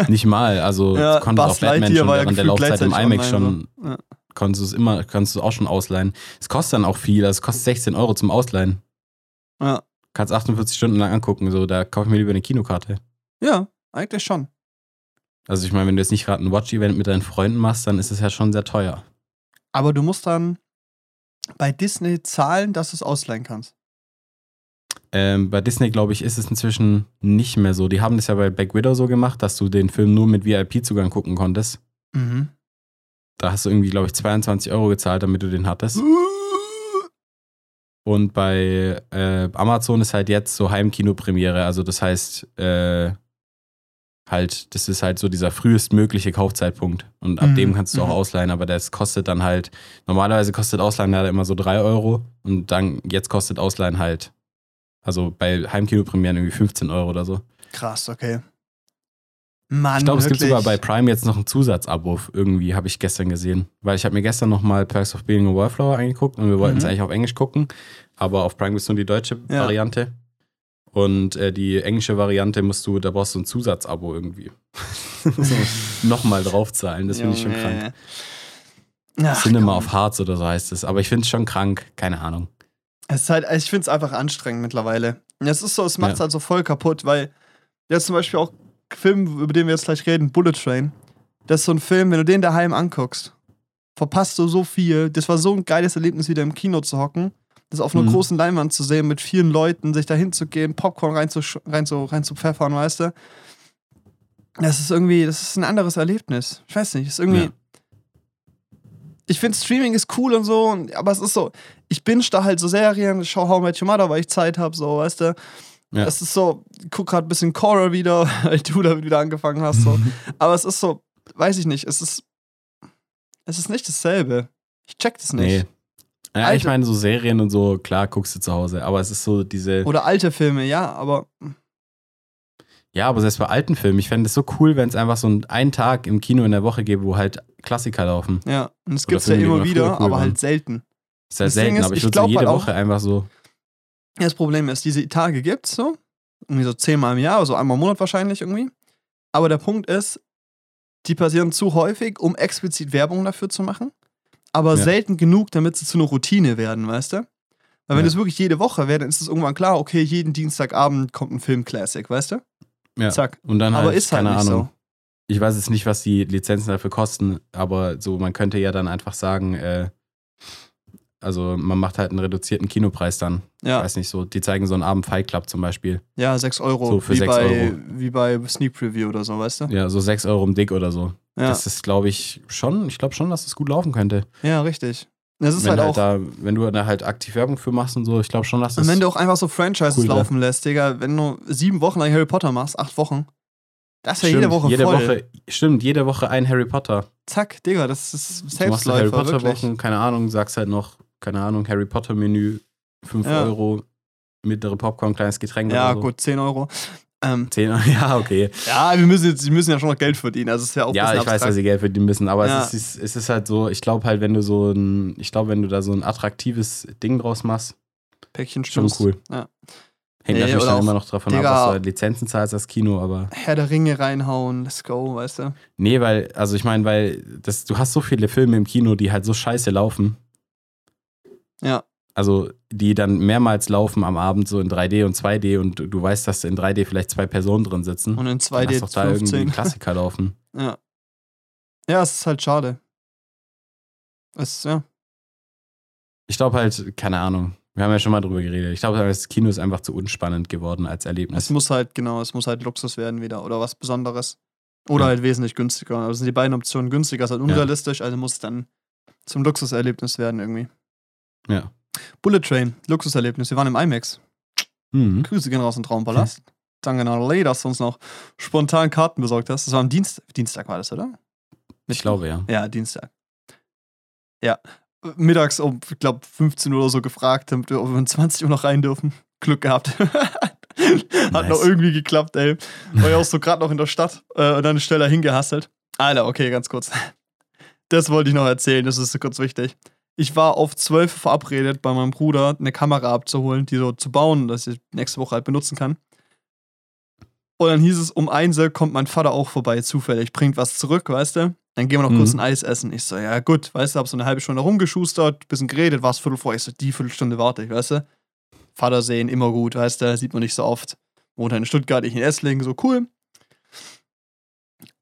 Nicht mal. Also Ja, Buzz auch Batman schon war ja während der Laufzeit im IMAX schon, so. Ja. konntest du es immer, kannst du es auch schon ausleihen. Es kostet dann auch viel, also es kostet 16 Euro zum Ausleihen. Ja. Kannst 48 Stunden lang angucken, so da kaufe ich mir lieber eine Kinokarte. ja, eigentlich schon. Also ich meine, wenn du jetzt nicht gerade ein Watch-Event mit deinen Freunden machst, dann ist es ja schon sehr teuer. Aber du musst dann bei Disney zahlen, dass du es ausleihen kannst. Ähm, bei Disney, glaube ich, ist es inzwischen nicht mehr so. Die haben das ja bei Black Widow so gemacht, dass du den Film nur mit VIP-Zugang gucken konntest. Mhm. Da hast du irgendwie, glaube ich, 22 Euro gezahlt, damit du den hattest. Und bei äh, Amazon ist halt jetzt so Heimkino-Premiere. Also das heißt, äh, halt, das ist halt so dieser frühestmögliche Kaufzeitpunkt. Und ab Mhm, dem kannst du auch mhm. ausleihen, aber das kostet dann halt, normalerweise kostet Ausleihen ja immer so 3 Euro und dann jetzt kostet Ausleihen halt, also bei Heimkino-Premieren irgendwie 15 Euro oder so. Krass, okay. Mann, Ich glaube, es gibt sogar bei Prime jetzt noch ein Zusatzabo, irgendwie habe ich gestern gesehen. Weil ich habe mir gestern nochmal Perks of Being a Wallflower angeguckt und wir wollten es Mhm. eigentlich auf Englisch gucken, aber auf Prime ist nur die deutsche Ja. Variante. Und äh, die englische Variante musst du, da brauchst du ein Zusatzabo irgendwie. so, nochmal draufzahlen, das finde ich schon krank. Ach, Cinema komm. of Hearts oder so heißt es. Aber ich finde es schon krank, keine Ahnung. Es ist halt, ich finde es einfach anstrengend mittlerweile. Es ist so, es macht es Ja. halt so voll kaputt, weil jetzt zum Beispiel auch Film, über den wir jetzt gleich reden, Bullet Train. Das ist so ein Film, wenn du den daheim anguckst, verpasst du so viel. Das war so ein geiles Erlebnis, wieder im Kino zu hocken. Das auf einer Mhm. großen Leinwand zu sehen, mit vielen Leuten, sich da hinzugehen, Popcorn rein zu, rein, zu, rein zu pfeffern, weißt du? Das ist irgendwie, das ist ein anderes Erlebnis. Ich weiß nicht, ist irgendwie. Ja. Ich finde Streaming ist cool und so, aber es ist so, ich binge da halt so Serien, ich schau How I Met Your Mother, weil ich Zeit habe, so, weißt du? Ja. Es ist so, ich guck gerade ein bisschen Cora wieder, weil du damit wieder angefangen hast, so. aber es ist so, weiß ich nicht, es ist, es ist nicht dasselbe. Ich check das nicht. Nee. Ja, ich meine, so Serien und so, klar, guckst du zu Hause, aber es ist so diese. Oder alte Filme, ja, aber Ja, aber selbst bei alten Filmen, ich fände es so cool, wenn es einfach so einen, Tag im Kino in der Woche gäbe, wo halt Klassiker laufen. ja, und es Oder gibt's ja immer wieder, cool aber waren. halt selten. Ist Ding selten, ist, aber ich ich würde so jede halt Woche einfach so. Das Problem ist, diese Tage gibt's so, irgendwie so zehnmal im Jahr, also einmal im Monat wahrscheinlich irgendwie. Aber der Punkt ist, die passieren zu häufig, um explizit Werbung dafür zu machen, aber Ja. selten genug, damit sie zu einer Routine werden, weißt du? Weil wenn Ja. das wirklich jede Woche wäre, dann ist es irgendwann klar, okay, jeden Dienstagabend kommt ein Film-Classic, weißt du? Ja. Zack. Und dann halt, aber ist halt keine nicht Ahnung. Ich weiß jetzt nicht, was die Lizenzen dafür kosten, aber so, man könnte ja dann einfach sagen, äh, also man macht halt einen reduzierten Kinopreis dann. Ja, Weiß nicht so, die zeigen so einen Abend Fight Club zum Beispiel. ja 6 Euro, So für wie, sechs bei, Euro. wie bei Sneak Preview oder so, weißt du? Ja, so 6 Euro im Dick oder so. Ja, Das ist, glaube ich, schon, ich glaube schon, dass das gut laufen könnte. ja richtig. Es ist wenn halt halt auch. da, wenn du da halt aktiv Werbung für machst und so, ich glaube schon, dass das. Und wenn du auch einfach so Franchises cool laufen lässt, Digga, wenn du sieben Wochen lang Harry Potter machst, acht Wochen, das wäre jede Woche jede voll. Woche, stimmt, jede Woche ein Harry Potter. Zack, Digga, das ist Du machst Harry Selbstläufer, Potter wirklich. Wochen, keine Ahnung, sagst halt noch, keine Ahnung, Harry Potter Menü, 5 Ja. Euro, mittlere Popcorn, kleines Getränk Ja, so. gut, 10 Euro. Ähm, 10, ja, okay. ja, wir müssen, jetzt, wir müssen ja schon noch Geld verdienen, also ist ja auch Ja, ich weiß, dass sie Geld verdienen müssen, aber Ja. es, ist, es ist halt so, ich glaube halt, wenn du so ein, ich glaube, wenn du da so ein attraktives Ding draus machst, Päckchen schon cool. Ja. Hängt Nee, natürlich dann auch, immer noch davon Digga, ab, was du halt Lizenzen zahlst als Kino, aber Herr der Ringe reinhauen, let's go, weißt du? nee, weil, also ich meine, weil das, du hast so viele Filme im Kino, die halt so scheiße laufen. Ja. Also, die dann mehrmals laufen am Abend so in 3D und 2D und du, weißt, dass in 3D vielleicht zwei Personen drin sitzen. Und in Dann 2D lass doch da irgendwie 15. einen Klassiker laufen. Ja. Ja, es ist halt schade. Es, ja. Ich glaube halt, keine Ahnung. Wir haben ja schon mal drüber geredet. Ich glaube, das Kino ist einfach zu unspannend geworden als Erlebnis. Es muss halt, genau, es muss halt Luxus werden wieder oder was Besonderes. Oder Ja. halt wesentlich günstiger. Also sind die beiden Optionen günstiger, ist halt unrealistisch, also muss es dann zum Luxuserlebnis werden irgendwie. Ja. Bullet Train, Luxuserlebnis. Wir waren im IMAX. Mhm. Grüße gehen raus im Traumpalast. Danke an Lee, dass du uns noch spontan Karten besorgt hast. Das war am Dienst Dienstag, war das, oder? Ich glaube, ja. Ja, Dienstag. Ja. Mittags um, ich glaube, 15 Uhr oder so gefragt, damit wir um 20 Uhr noch rein dürfen. Glück gehabt. Hat Nice. noch irgendwie geklappt, ey. War ja auch so gerade noch in der Stadt äh, und dann schnell dahin gehasselt. Alter, okay, ganz kurz. Das wollte ich noch erzählen, das ist so kurz wichtig. Ich war auf 12 verabredet, bei meinem Bruder eine Kamera abzuholen, die so zu bauen, dass ich nächste Woche halt benutzen kann. Und dann hieß es, um 1 Uhr kommt mein Vater auch vorbei, zufällig, bringt was zurück, weißt du? Dann gehen wir noch Mhm. kurz ein Eis essen. Ich so, ja gut, weißt du, hab so eine halbe Stunde rumgeschustert, bisschen geredet, war es Viertel vor. Ich so, die Viertelstunde warte ich, weißt du? Vater sehen, immer gut, weißt du, sieht man nicht so oft. Wohnt in Stuttgart, ich in Esslingen, so cool.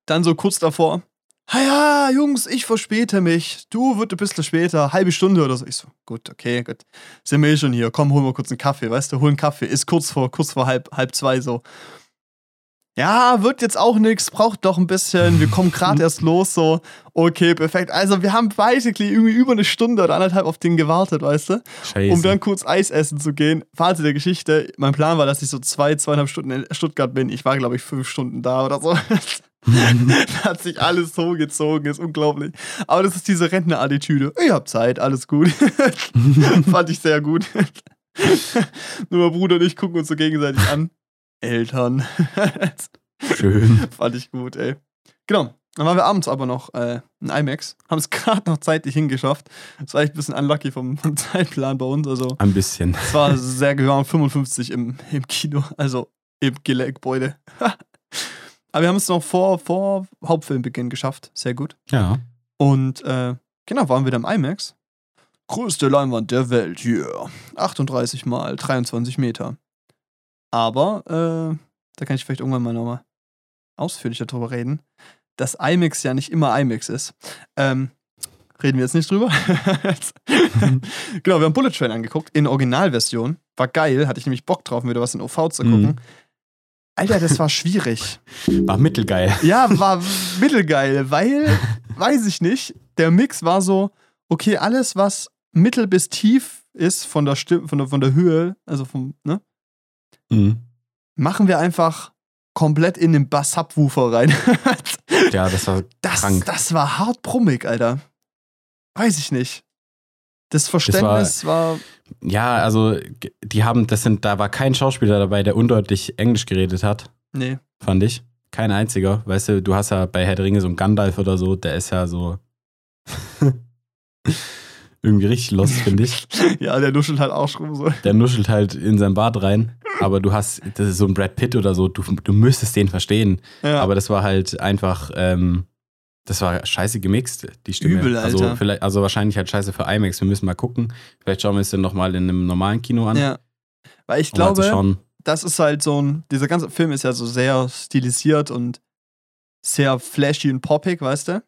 Dann so kurz davor, ja, Jungs, ich verspäte mich. Du wird ein bisschen später, halbe Stunde oder so. Ich so, gut, okay, gut. Sind wir eh schon hier, komm, holen wir kurz einen Kaffee, weißt du, hol einen Kaffee. Ist kurz vor, kurz vor halb, halb zwei so. Ja, wird jetzt auch nix, braucht doch ein bisschen. Wir kommen gerade erst los, so. Okay, perfekt. Also, wir haben basically irgendwie über eine Stunde oder anderthalb auf den gewartet, weißt du? Scheiße. um dann kurz Eis essen zu gehen. Fazit der Geschichte, mein Plan war, dass ich so zwei, zweieinhalb Stunden in Stuttgart bin. Ich war, glaube ich, fünf Stunden da oder so. da hat sich alles so gezogen, ist unglaublich. Aber das ist diese Rentner-Attitüde. Ich hab Zeit, alles gut. Fand ich sehr gut. Nur mein Bruder und ich gucken uns so gegenseitig an. Eltern. Schön. Fand ich gut, ey. Genau. Dann waren wir abends aber noch äh, in IMAX. Haben es gerade noch zeitlich hingeschafft. Das war echt ein bisschen unlucky vom, vom Zeitplan bei uns. Also, Ein bisschen. es war sehr, wir waren 55 im, im Kino, also im Gebäude. Aber wir haben es noch vor, vor Hauptfilmbeginn geschafft. Sehr gut. Ja. Und äh, genau, waren wir da im IMAX. Größte Leinwand der Welt, yeah. 38 mal 23 Meter. Aber, äh, da kann ich vielleicht irgendwann mal nochmal ausführlicher drüber reden, dass IMAX ja nicht immer IMAX ist. Ähm, reden wir jetzt nicht drüber. genau, wir haben Bullet Train angeguckt, in Originalversion. War geil, hatte ich nämlich Bock drauf, wieder was in OV zu gucken. Mhm. Alter, das war schwierig. War mittelgeil. Ja, war mittelgeil, weil, weiß ich nicht, der Mix war so, okay, alles, was mittel bis tief ist von der Stimme, von der, von der Höhe, also vom, ne, Mhm. machen wir einfach komplett in den Bass-Subwoofer rein. Ja, das war das, krank. das war hart brummig, Alter. Weiß ich nicht. Das Verständnis war, Ja, also die haben, das sind, da war kein Schauspieler dabei, der undeutlich Englisch geredet hat, nee. fand ich. Kein einziger. Weißt du, du hast ja bei Herr der Ringe so einen Gandalf oder so, der ist ja so irgendwie richtig lost, finde ich. Ja, der nuschelt halt auch rum so. Der nuschelt halt in sein Bad rein, aber du hast, das ist so ein Brad Pitt oder so, du, du müsstest den verstehen. Ja. Aber das war halt einfach, ähm, das war scheiße gemixt, die Stimme. Übel, Also, Alter. vielleicht, also wahrscheinlich halt scheiße für IMAX. Wir müssen mal gucken. Vielleicht schauen wir es dann nochmal in einem normalen Kino an. ja. Weil ich um glaube, schauen. das ist halt so ein, dieser ganze Film ist ja so sehr stilisiert und sehr flashy und poppig, weißt du?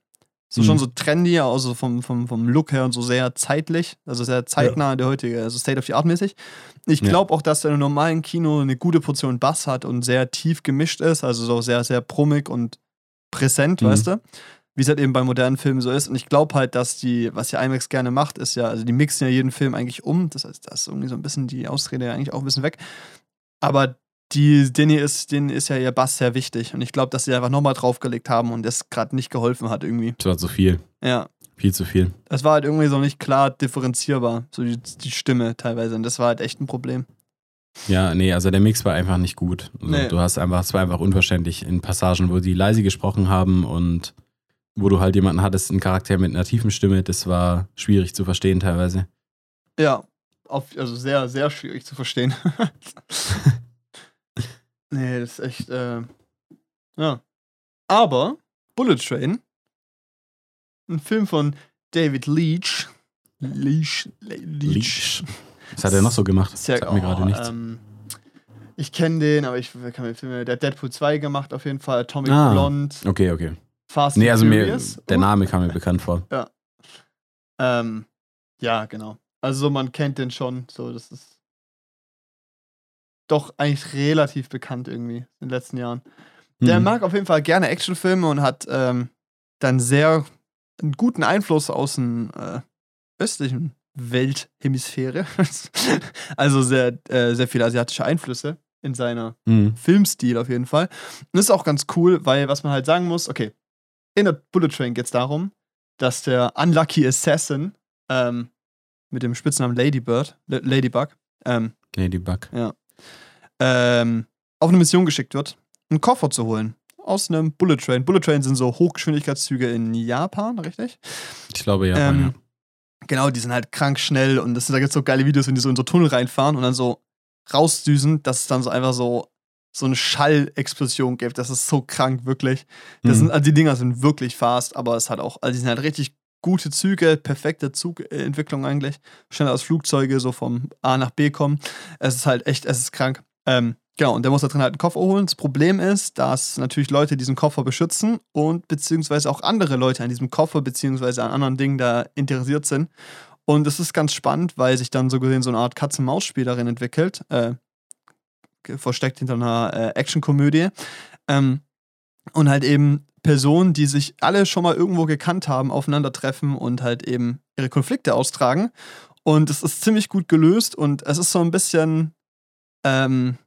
So Mhm. schon so trendy, also vom, vom, vom Look her und so sehr zeitlich, also sehr zeitnah der heutige, also State of the Art mäßig. Ich Ja. glaube auch, dass er im normalen Kino eine gute Portion Bass hat und sehr tief gemischt ist, also so sehr, sehr brummig und präsent, Mhm. weißt du? Wie es halt eben bei modernen Filmen so ist. Und ich glaube halt, dass die, was ja IMAX gerne macht, ist ja, also die mixen ja jeden Film eigentlich um. Das heißt, da ist irgendwie so ein bisschen die Ausrede ja eigentlich auch ein bisschen weg. Aber die, denen, ist, denen ist ja ihr Bass sehr wichtig. Und ich glaube, dass sie einfach nochmal draufgelegt haben und das gerade nicht geholfen hat irgendwie. Das war zu viel. Ja. Viel zu viel. Es war halt irgendwie so nicht klar differenzierbar, so die, die Stimme teilweise. Und das war halt echt ein Problem. Ja, nee, also der Mix war einfach nicht gut. Also Nee. Du hast einfach, es war einfach unverständlich in Passagen, wo die leise gesprochen haben und wo du halt jemanden hattest, einen Charakter mit einer tiefen Stimme, das war schwierig zu verstehen teilweise. Ja, auf, also sehr, sehr schwierig zu verstehen. nee, das ist echt, äh, ja. Aber Bullet Train, ein Film von David Leach. Leach. Le- Leach. Leach. Was hat er noch so gemacht? Sehr, Sagt mir gerade oh, nichts. Ähm, ich kenne den, aber ich kann mir Filme. Der hat Deadpool 2 gemacht, auf jeden Fall. Atomic Ah. Blonde, Okay, okay. Fast Nee, also mir, der Name kam mir bekannt vor. Ähm, ja, genau. Also so, man kennt den schon. So, das ist doch eigentlich relativ bekannt irgendwie in den letzten Jahren. Der Mhm. mag auf jeden Fall gerne Actionfilme und hat ähm, dann sehr einen guten Einfluss aus dem äh, östlichen Welthemisphäre. also sehr, äh, sehr viele asiatische Einflüsse in seiner Mhm. Filmstil auf jeden Fall. Und das ist auch ganz cool, weil was man halt sagen muss, okay, in der Bullet Train geht es darum, dass der Unlucky Assassin ähm, mit dem Spitznamen Ladybird, L Ladybug, ähm, Ladybug. ähm, auf eine Mission geschickt wird, einen Koffer zu holen. Aus einem Bullet Train. Bullet Train sind so Hochgeschwindigkeitszüge in Japan, richtig? Ich glaube, ja. Ähm, ja. Genau, die sind halt krank schnell und das, da gibt es so geile Videos, wenn die so in so Tunnel reinfahren und dann so rausdüsen, dass es dann so einfach so, so eine Schallexplosion gibt. Das ist so krank, wirklich. Das Mhm. sind, also die Dinger sind wirklich fast, aber es hat auch, also die sind halt richtig gute Züge, perfekte Zugentwicklung eigentlich. Schneller als Flugzeuge so vom A nach B kommen. Es ist halt echt, es ist krank. Ähm, genau, und der muss da drin halt einen Koffer holen. Das Problem ist, dass natürlich Leute diesen Koffer beschützen und beziehungsweise auch andere Leute an diesem Koffer beziehungsweise an anderen Dingen da interessiert sind. Und das ist ganz spannend, weil sich dann so gesehen so eine Art Katz-und-Maus-Spiel darin entwickelt. Äh, versteckt hinter einer äh, Actionkomödie. Ähm, und halt eben Personen, die sich alle schon mal irgendwo gekannt haben, aufeinandertreffen und halt eben ihre Konflikte austragen. Und es ist ziemlich gut gelöst und es ist so ein bisschen ähm,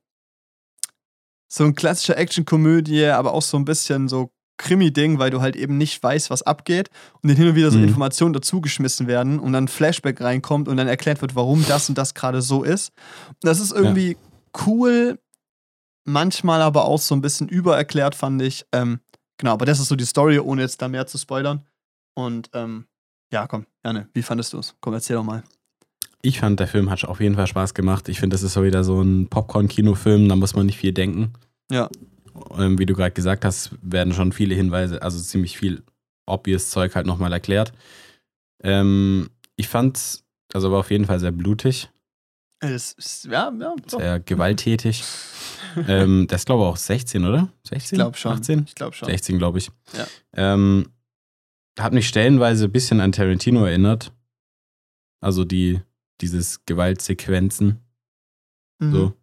so ein klassischer Actionkomödie, aber auch so ein bisschen so Krimi-Ding, weil du halt eben nicht weißt, was abgeht und dann hin und wieder so Mhm. Informationen dazugeschmissen werden und dann ein Flashback reinkommt und dann erklärt wird, warum das und das gerade so ist. Das ist irgendwie cool, manchmal aber auch so ein bisschen übererklärt, fand ich. Ähm, genau, aber das ist so die Story, ohne jetzt da mehr zu spoilern. Und ähm, ja, komm, Janne, wie fandest du es? Komm, erzähl doch mal. Ich fand, der Film hat auf jeden Fall Spaß gemacht. Ich finde, das ist so wieder so ein Popcorn-Kinofilm, da muss man nicht viel denken. Ja. Ähm, wie du gerade gesagt hast, werden schon viele Hinweise, also ziemlich viel obvious Zeug halt nochmal erklärt. Ähm, ich fand, also war auf jeden Fall sehr blutig, Es ist, ja, ja, doch. sehr gewalttätig. ähm, das ist glaube ich auch 16, oder? 16? ich glaube schon. 18? Ich glaube schon. 16, glaube ich. Ja. Ähm, hat mich stellenweise ein bisschen an Tarantino erinnert. Also die, dieses Gewaltsequenzen, Mhm. so.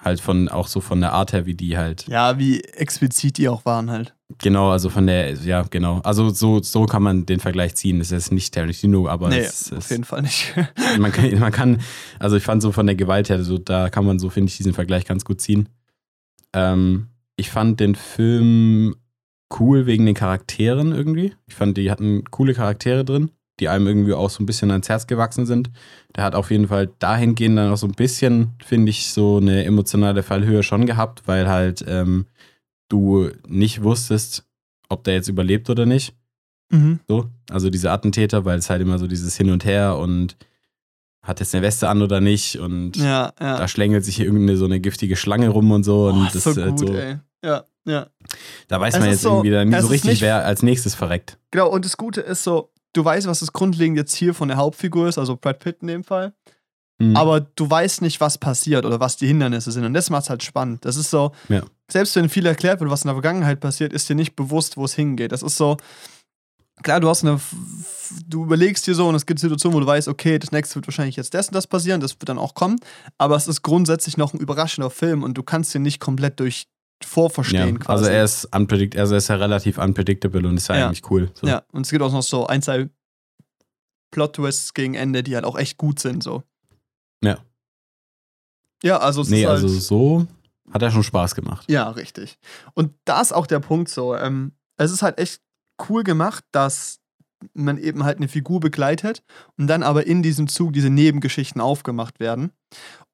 Halt von, auch so von der Art her, wie die halt. Ja, wie explizit die auch waren halt. Genau, also von der, ja, genau. Also so, so kann man den Vergleich ziehen. Das ist nicht Tarantino, aber nee, es, es, auf jeden Fall nicht. man, kann, man kann, also ich fand so von der Gewalt her, so, da kann man so, finde ich, diesen Vergleich ganz gut ziehen. Ähm, ich fand den Film cool wegen den Charakteren irgendwie. Ich fand, die hatten coole Charaktere drin, die einem irgendwie auch so ein bisschen ans Herz gewachsen sind. Der hat auf jeden Fall dahingehend dann auch so ein bisschen, finde ich, so eine emotionale Fallhöhe schon gehabt, weil halt ähm, du nicht wusstest, ob der jetzt überlebt oder nicht. mhm. So, also diese Attentäter, weil es halt immer so dieses Hin und Her und hat jetzt eine Weste an oder nicht und Ja, ja. da schlängelt sich hier irgendeine so eine giftige Schlange rum und so und Boah, das so ist halt gut, so, ey. Ja, ja. da weiß Es man jetzt so- irgendwie dann nie so richtig, nicht- wer als nächstes verreckt. Genau, und das Gute ist so, du weißt, was das grundlegende Ziel von der Hauptfigur ist, also Brad Pitt in dem Fall. Mhm. aber du weißt nicht, was passiert oder was die Hindernisse sind. Und das macht es halt spannend. Das ist so, Ja. selbst wenn viel erklärt wird, was in der Vergangenheit passiert, ist dir nicht bewusst, wo es hingeht. Das ist so, klar, du hast eine, du überlegst dir so und es gibt Situationen, wo du weißt, okay, das nächste wird wahrscheinlich jetzt das und das passieren, das wird dann auch kommen, aber es ist grundsätzlich noch ein überraschender Film und du kannst den nicht komplett durch, vorverstehen ja. Also er ist unpredict also er ist ja relativ unpredictable und ist ja, ja. eigentlich cool. So. Ja, und es gibt auch noch so ein, zwei Plot-Twists gegen Ende, die halt auch echt gut sind, so. Ja. Ja, also es nee, ist halt, also so hat er schon Spaß gemacht. Ja, richtig. Und da ist auch der Punkt so, ähm, es ist halt echt cool gemacht, dass man eben halt eine Figur begleitet und dann aber in diesem Zug diese Nebengeschichten aufgemacht werden.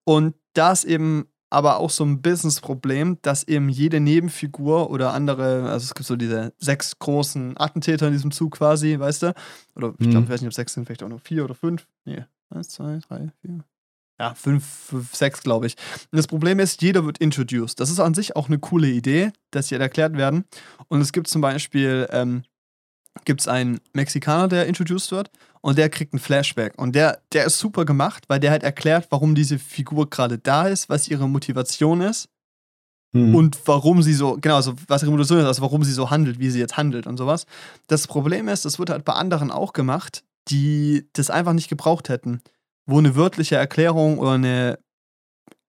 Und da ist eben aber auch so ein Business-Problem, dass eben jede Nebenfigur oder andere, also es gibt so diese sechs großen Attentäter in diesem Zug quasi, weißt du? Oder ich glaube, mhm. ich weiß nicht, ob sechs sind, vielleicht auch nur vier oder fünf. Nee, eins, zwei, drei, vier. Ja, fünf, fünf sechs, glaube ich. Und das Problem ist, jeder wird introduced. Das ist an sich auch eine coole Idee, dass sie halt erklärt werden. Und es gibt zum Beispiel ähm, gibt es einen Mexikaner, der introduced wird und der kriegt ein Flashback. Und der, der ist super gemacht, weil der halt erklärt, warum diese Figur gerade da ist, was ihre Motivation ist mhm. und warum sie so, genau, also was ihre Motivation ist, also warum sie so handelt, wie sie jetzt handelt und sowas. Das Problem ist, das wird halt bei anderen auch gemacht, die das einfach nicht gebraucht hätten. Wo eine wörtliche Erklärung oder eine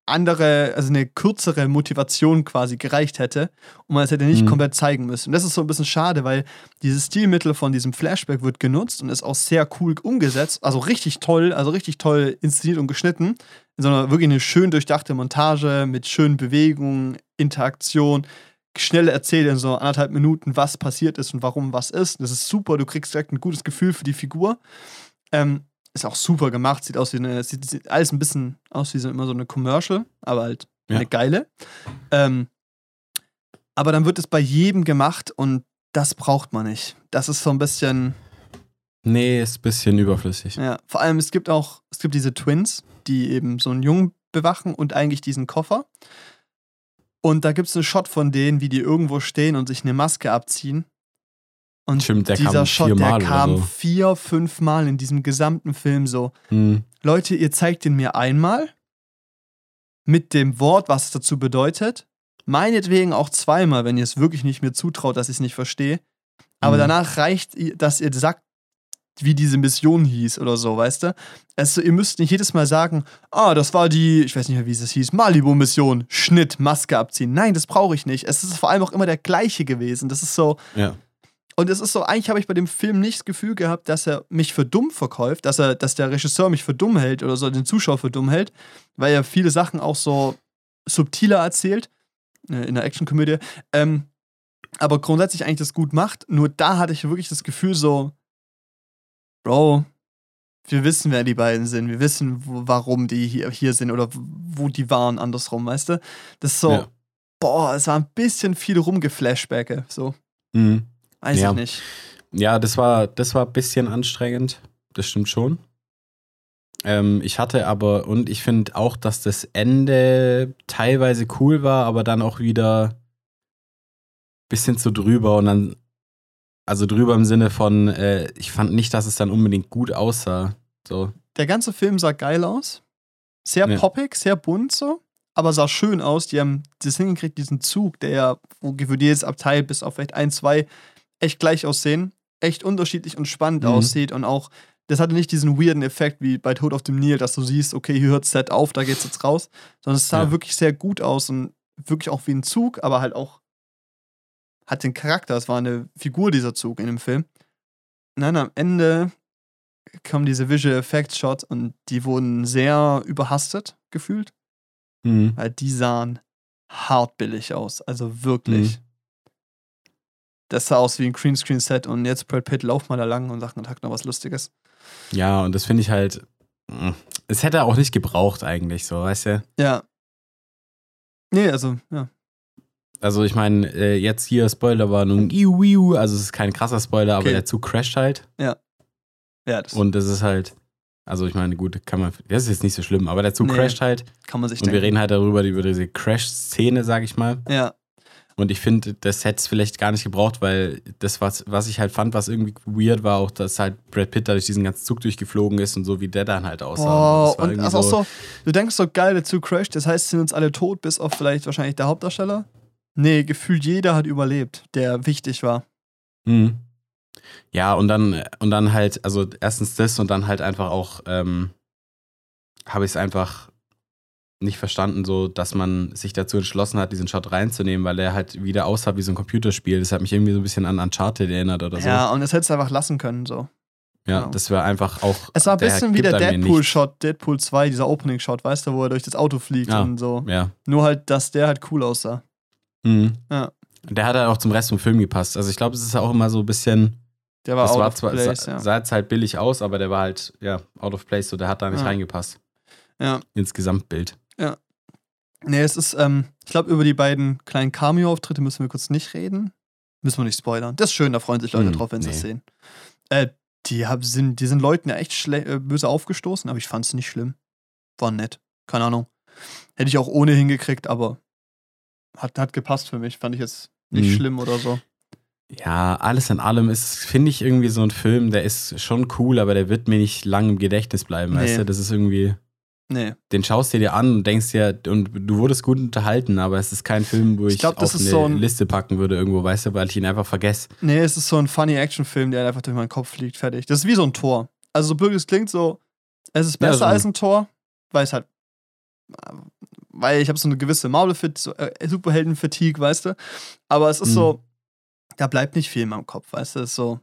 andere, also eine kürzere Motivation quasi gereicht hätte und man es hätte nicht mhm. komplett zeigen müssen. Und das ist so ein bisschen schade, weil dieses Stilmittel von diesem Flashback wird genutzt und ist auch sehr cool umgesetzt, also richtig toll, also richtig toll inszeniert und geschnitten, in so einer wirklich eine schön durchdachte Montage mit schönen Bewegungen, Interaktion, schnell erzählt in so anderthalb Minuten, was passiert ist und warum was ist. Das ist super, du kriegst direkt ein gutes Gefühl für die Figur. Ähm, ist auch super gemacht, sieht aus wie eine, sieht, sieht alles ein bisschen aus wie so, immer so eine Commercial, aber halt ja. eine geile. Ähm, aber dann wird es bei jedem gemacht und das braucht man nicht. Das ist so ein bisschen. Nee, ist ein bisschen überflüssig. Ja, vor allem es gibt auch, es gibt diese Twins, die eben so einen Jungen bewachen und eigentlich diesen Koffer. Und da gibt es einen Shot von denen, wie die irgendwo stehen und sich eine Maske abziehen. Und Stimmt, dieser Shot, der kam so. vier, fünf Mal in diesem gesamten Film so. Hm. Leute, ihr zeigt ihn mir einmal mit dem Wort, was es dazu bedeutet. Meinetwegen auch zweimal, wenn ihr es wirklich nicht mir zutraut, dass ich es nicht verstehe. Aber hm. danach reicht, dass ihr sagt, wie diese Mission hieß oder so, weißt du? Also, ihr müsst nicht jedes Mal sagen, ah, das war die, ich weiß nicht mehr, wie es hieß, Malibu-Mission, Schnitt, Maske abziehen. Nein, das brauche ich nicht. Es ist vor allem auch immer der gleiche gewesen. Das ist so, ja. Und es ist so, eigentlich habe ich bei dem Film nicht das Gefühl gehabt, dass er mich für dumm verkauft, dass er, dass der Regisseur mich für dumm hält oder so den Zuschauer für dumm hält, weil er viele Sachen auch so subtiler erzählt äh, in der Actionkomödie. Ähm, aber grundsätzlich eigentlich das gut macht. Nur da hatte ich wirklich das Gefühl so, Bro, wir wissen, wer die beiden sind. Wir wissen, wo, warum die hier, hier sind oder wo die waren, andersrum, weißt du? Das ist so, ja. boah, es war ein bisschen viel rumgeflashbacke, so. Mhm. Weiß ja. ich nicht. Ja, das war, das war ein bisschen anstrengend. Das stimmt schon. Ähm, ich hatte aber, und ich finde auch, dass das Ende teilweise cool war, aber dann auch wieder ein bisschen zu drüber und dann, also drüber im Sinne von, äh, ich fand nicht, dass es dann unbedingt gut aussah. So. Der ganze Film sah geil aus. Sehr ja. poppig, sehr bunt so, aber sah schön aus. Die haben das hingekriegt, diesen Zug, der ja, wo für jedes Abteil bis auf vielleicht ein, zwei echt gleich aussehen, echt unterschiedlich und spannend mhm. aussieht und auch, das hatte nicht diesen weirden Effekt wie bei Tod auf dem Nil, dass du siehst, okay, hier hört Set auf, da geht's jetzt raus, sondern es sah ja. wirklich sehr gut aus und wirklich auch wie ein Zug, aber halt auch hat den Charakter, es war eine Figur dieser Zug in dem Film. Und dann am Ende kam diese Visual Effects Shot und die wurden sehr überhastet gefühlt, mhm. weil die sahen hart billig aus, also wirklich. Mhm das sah aus wie ein Greenscreen-Set und jetzt Brad Pitt lauft mal da lang und sagt einen Tag noch was Lustiges. Ja, und das finde ich halt, mm, es hätte er auch nicht gebraucht eigentlich so, weißt du? Ja. Nee, also, ja. Also ich meine, äh, jetzt hier Spoilerwarnung, iu, iu, also es ist kein krasser Spoiler, okay. aber der Zug crasht halt. Ja. Ja, das Und das ist halt, also ich meine, gut, kann man, das ist jetzt nicht so schlimm, aber der Zug nee, crasht halt. Kann man sich Und denken. wir reden halt darüber, über diese Crash-Szene, sag ich mal. Ja. Und ich finde, das hätte es vielleicht gar nicht gebraucht, weil das, was, was ich halt fand, was irgendwie weird war, auch, dass halt Brad Pitt da durch diesen ganzen Zug durchgeflogen ist und so, wie der dann halt aussah. Oh, und das auch so, du denkst so, geil, der Zug crasht, das heißt, sind uns alle tot, bis auf vielleicht wahrscheinlich der Hauptdarsteller? Nee, gefühlt jeder hat überlebt, der wichtig war. Mhm. Ja, und dann, und dann halt, also erstens das und dann halt einfach auch, ähm, habe ich es einfach nicht verstanden, so, dass man sich dazu entschlossen hat, diesen Shot reinzunehmen, weil er halt wieder aussah wie so ein Computerspiel. Das hat mich irgendwie so ein bisschen an Uncharted erinnert oder so. Ja, und das hättest du einfach lassen können, so. Ja, genau. das wäre einfach auch. Es war ein bisschen wie der. Deadpool-Shot, Deadpool 2, dieser Opening-Shot, weißt du, wo er durch das Auto fliegt Ja. und so. Ja. Nur halt, dass der halt cool aussah. Mhm. Ja. Der hat halt auch zum Rest vom Film gepasst. Also ich glaube, es ist auch immer so ein bisschen. Der war das out war of zwar, place, sah, ja. sah jetzt halt billig aus, aber der war halt, ja, out of place, so der hat da nicht Ja. reingepasst. Ja. Ins Gesamtbild. Nee, es ist, ähm, ich glaube, über die beiden kleinen Cameo-Auftritte müssen wir kurz nicht reden. Müssen wir nicht spoilern. Das ist schön, da freuen sich Leute Hm, drauf, wenn sie nee. das sehen. Äh, die, hab, sind, die sind Leuten ja echt äh, böse aufgestoßen, aber ich fand es nicht schlimm. War nett. Keine Ahnung. Hätte ich auch ohne hingekriegt, aber hat, hat gepasst für mich. Fand ich jetzt nicht Mhm. schlimm oder so. Ja, alles in allem ist, finde ich, irgendwie so ein Film, der ist schon cool, aber der wird mir nicht lang im Gedächtnis bleiben, Nee. weißt du? Das ist irgendwie, Nee. den schaust du dir an und denkst dir, und du wurdest gut unterhalten, aber es ist kein Film, wo Ich ich, glaub, auf eine so ein- Liste packen würde irgendwo, weißt du, weil ich ihn einfach vergesse. Nee, es ist so ein funny Action-Film, der einfach durch meinen Kopf fliegt. Fertig. Das ist wie so ein Tor. Also, so blöd es klingt, so, es ist Ja, besser so. als ein Tor, weil es halt. Weil ich habe so eine gewisse Marvel-Fit, so, äh, Superhelden-Fatigue, weißt du? Aber es ist Mhm. so, da bleibt nicht viel in meinem Kopf, weißt du? Es ist so,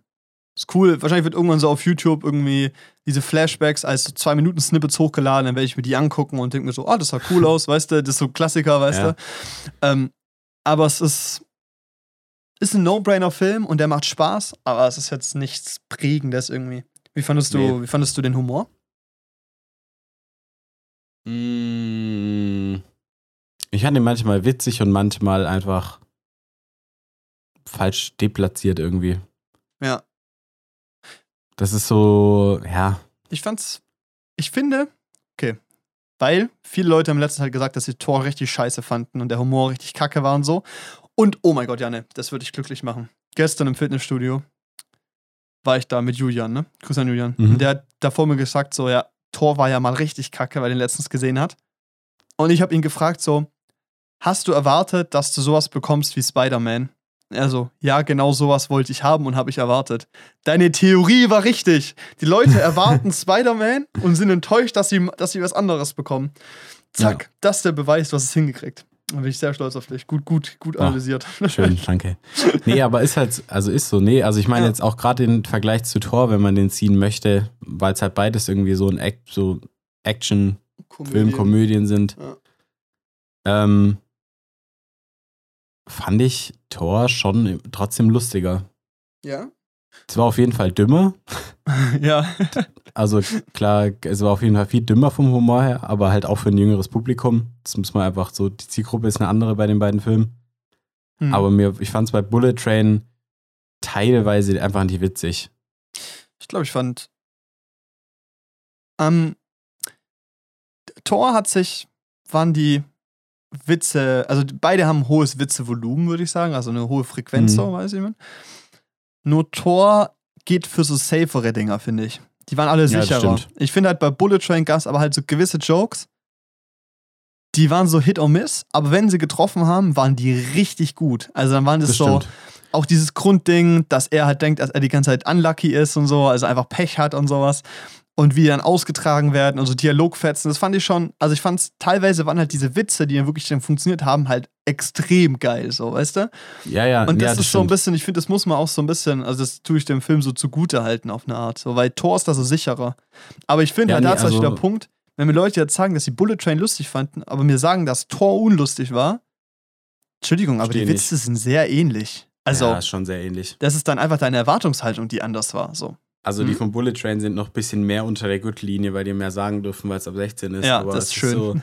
ist cool. Wahrscheinlich wird irgendwann so auf YouTube irgendwie diese Flashbacks als so zwei Minuten Snippets hochgeladen, dann werde ich mir die angucken und denke mir so, ah, das sah cool aus, weißt du? Das ist so Klassiker, weißt Ja. du? Ähm, aber es ist, ist ein No-Brainer-Film und der macht Spaß, aber es ist jetzt nichts Prägendes irgendwie. Wie fandest du, Nee. wie fandest du den Humor? Mm, Ich fand ihn manchmal witzig und manchmal einfach falsch deplatziert irgendwie. Ja. Das ist so, ja, Ich fand's, ich finde, okay, weil viele Leute haben letztens halt gesagt, dass sie Thor richtig scheiße fanden und der Humor richtig kacke war und so. Und oh mein Gott, Janne, das würde ich glücklich machen. Gestern im Fitnessstudio war ich da mit Julian, ne? Grüß an Julian. Mhm. Und der hat da vor mir gesagt, so, ja, Thor war ja mal richtig kacke, weil er den letztens gesehen hat. Und ich habe ihn gefragt, so, hast du erwartet, dass du sowas bekommst wie Spider-Man? Er so, ja, genau sowas wollte ich haben und habe ich erwartet. Deine Theorie war richtig. Die Leute erwarten Spider-Man und sind enttäuscht, dass sie, dass sie was anderes bekommen. Zack, Ja. das ist der Beweis, du hast es hingekriegt. Da bin ich sehr stolz auf dich. Gut, gut, gut Ah, analysiert. schön, danke. Nee, aber ist halt, also ist so, nee, also ich meine Ja. jetzt auch gerade den Vergleich zu Thor, wenn man den ziehen möchte, weil es halt beides irgendwie so ein Act, so Action, Film, Komödien sind. Ja. Ähm, fand ich Thor schon trotzdem lustiger. Ja? Es war auf jeden Fall dümmer. ja. Also klar, es war auf jeden Fall viel dümmer vom Humor her, aber halt auch für ein jüngeres Publikum. Das muss man einfach so, die Zielgruppe ist eine andere bei den beiden Filmen. Hm. Aber mir, ich fand es bei Bullet Train teilweise einfach nicht witzig. Ich glaube, ich fand. Ähm, Thor hat sich, waren die Witze, also beide haben ein hohes Witzevolumen, würde ich sagen, also eine hohe Frequenz, Mhm. so, weiß ich nicht. Nur Thor geht für so safere Dinger, finde ich. Die waren alle Ja, sicherer. stimmt. ich finde halt bei Bullet Train gab es aber halt so gewisse Jokes, die waren so Hit or Miss, aber wenn sie getroffen haben, waren die richtig gut. Also dann waren das, Das so, stimmt. auch dieses Grundding, dass er halt denkt, dass er die ganze Zeit unlucky ist und so, also einfach Pech hat und sowas. Und wie die dann ausgetragen werden und so Dialogfetzen, das fand ich schon, also ich fand es, teilweise waren halt diese Witze, die dann wirklich dann funktioniert haben, halt extrem geil, so, weißt du? Ja, ja, Und das ja, ist so ein bisschen, ich finde, das muss man auch so ein bisschen, also das tue ich dem Film so zugute halten auf eine Art, so, weil Thor ist da so sicherer. Aber ich finde Ja, halt, nee, halt also- der Punkt, wenn mir Leute jetzt sagen, dass sie Bullet Train lustig fanden, aber mir sagen, dass Thor unlustig war, Entschuldigung, aber die Witze sind sehr ähnlich. Also, ja, ist schon sehr ähnlich. das ist dann einfach deine Erwartungshaltung, die anders war. So. Also die Mhm. von Bullet Train sind noch ein bisschen mehr unter der Gürtellinie, weil die mehr sagen dürfen, weil es ab 16 ist. Ja, aber das ist schön. so,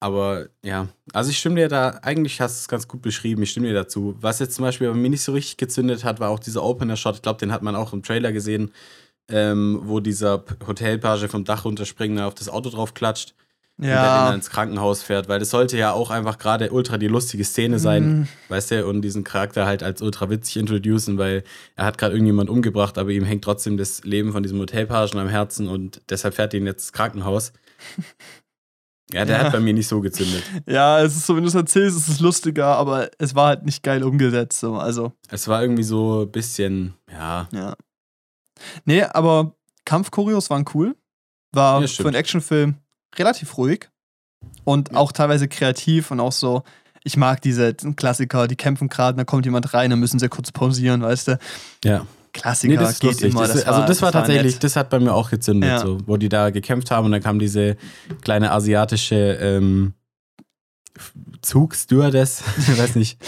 aber ja, also ich stimme dir da, eigentlich hast du es ganz gut beschrieben, ich stimme dir dazu. Was jetzt zum Beispiel bei mir nicht so richtig gezündet hat, war auch dieser Opener-Shot, ich glaube, den hat man auch im Trailer gesehen, ähm, wo dieser Hotelpage vom Dach runterspringt und auf das Auto drauf klatscht Ja. dann ins Krankenhaus fährt, weil das sollte ja auch einfach gerade ultra die lustige Szene sein, Mm, weißt du, und diesen Charakter halt als ultra witzig introducen, weil er hat gerade irgendjemand umgebracht, aber ihm hängt trotzdem das Leben von diesem Hotelpagen am Herzen und deshalb fährt ihn jetzt ins Krankenhaus. Ja, der Ja. hat bei mir nicht so gezündet. Ja, es ist so, wenn du es erzählst, ist es lustiger, aber es war halt nicht geil umgesetzt. So. Also, Es war irgendwie so ein bisschen, ja, ja. Nee, aber Kampfchoreos waren cool. War Ja, für einen Actionfilm relativ ruhig. Und auch teilweise kreativ und auch so, ich mag diese Klassiker, die kämpfen gerade, da kommt jemand rein, dann müssen sie kurz pausieren, weißt du? Ja. Klassiker Nee, das geht lustig. immer. das, ist- also das war tatsächlich, nett. das hat bei mir auch gezündet, Ja. so, wo die da gekämpft haben und dann kam diese kleine asiatische ähm, Zugstewardess, ich weiß nicht,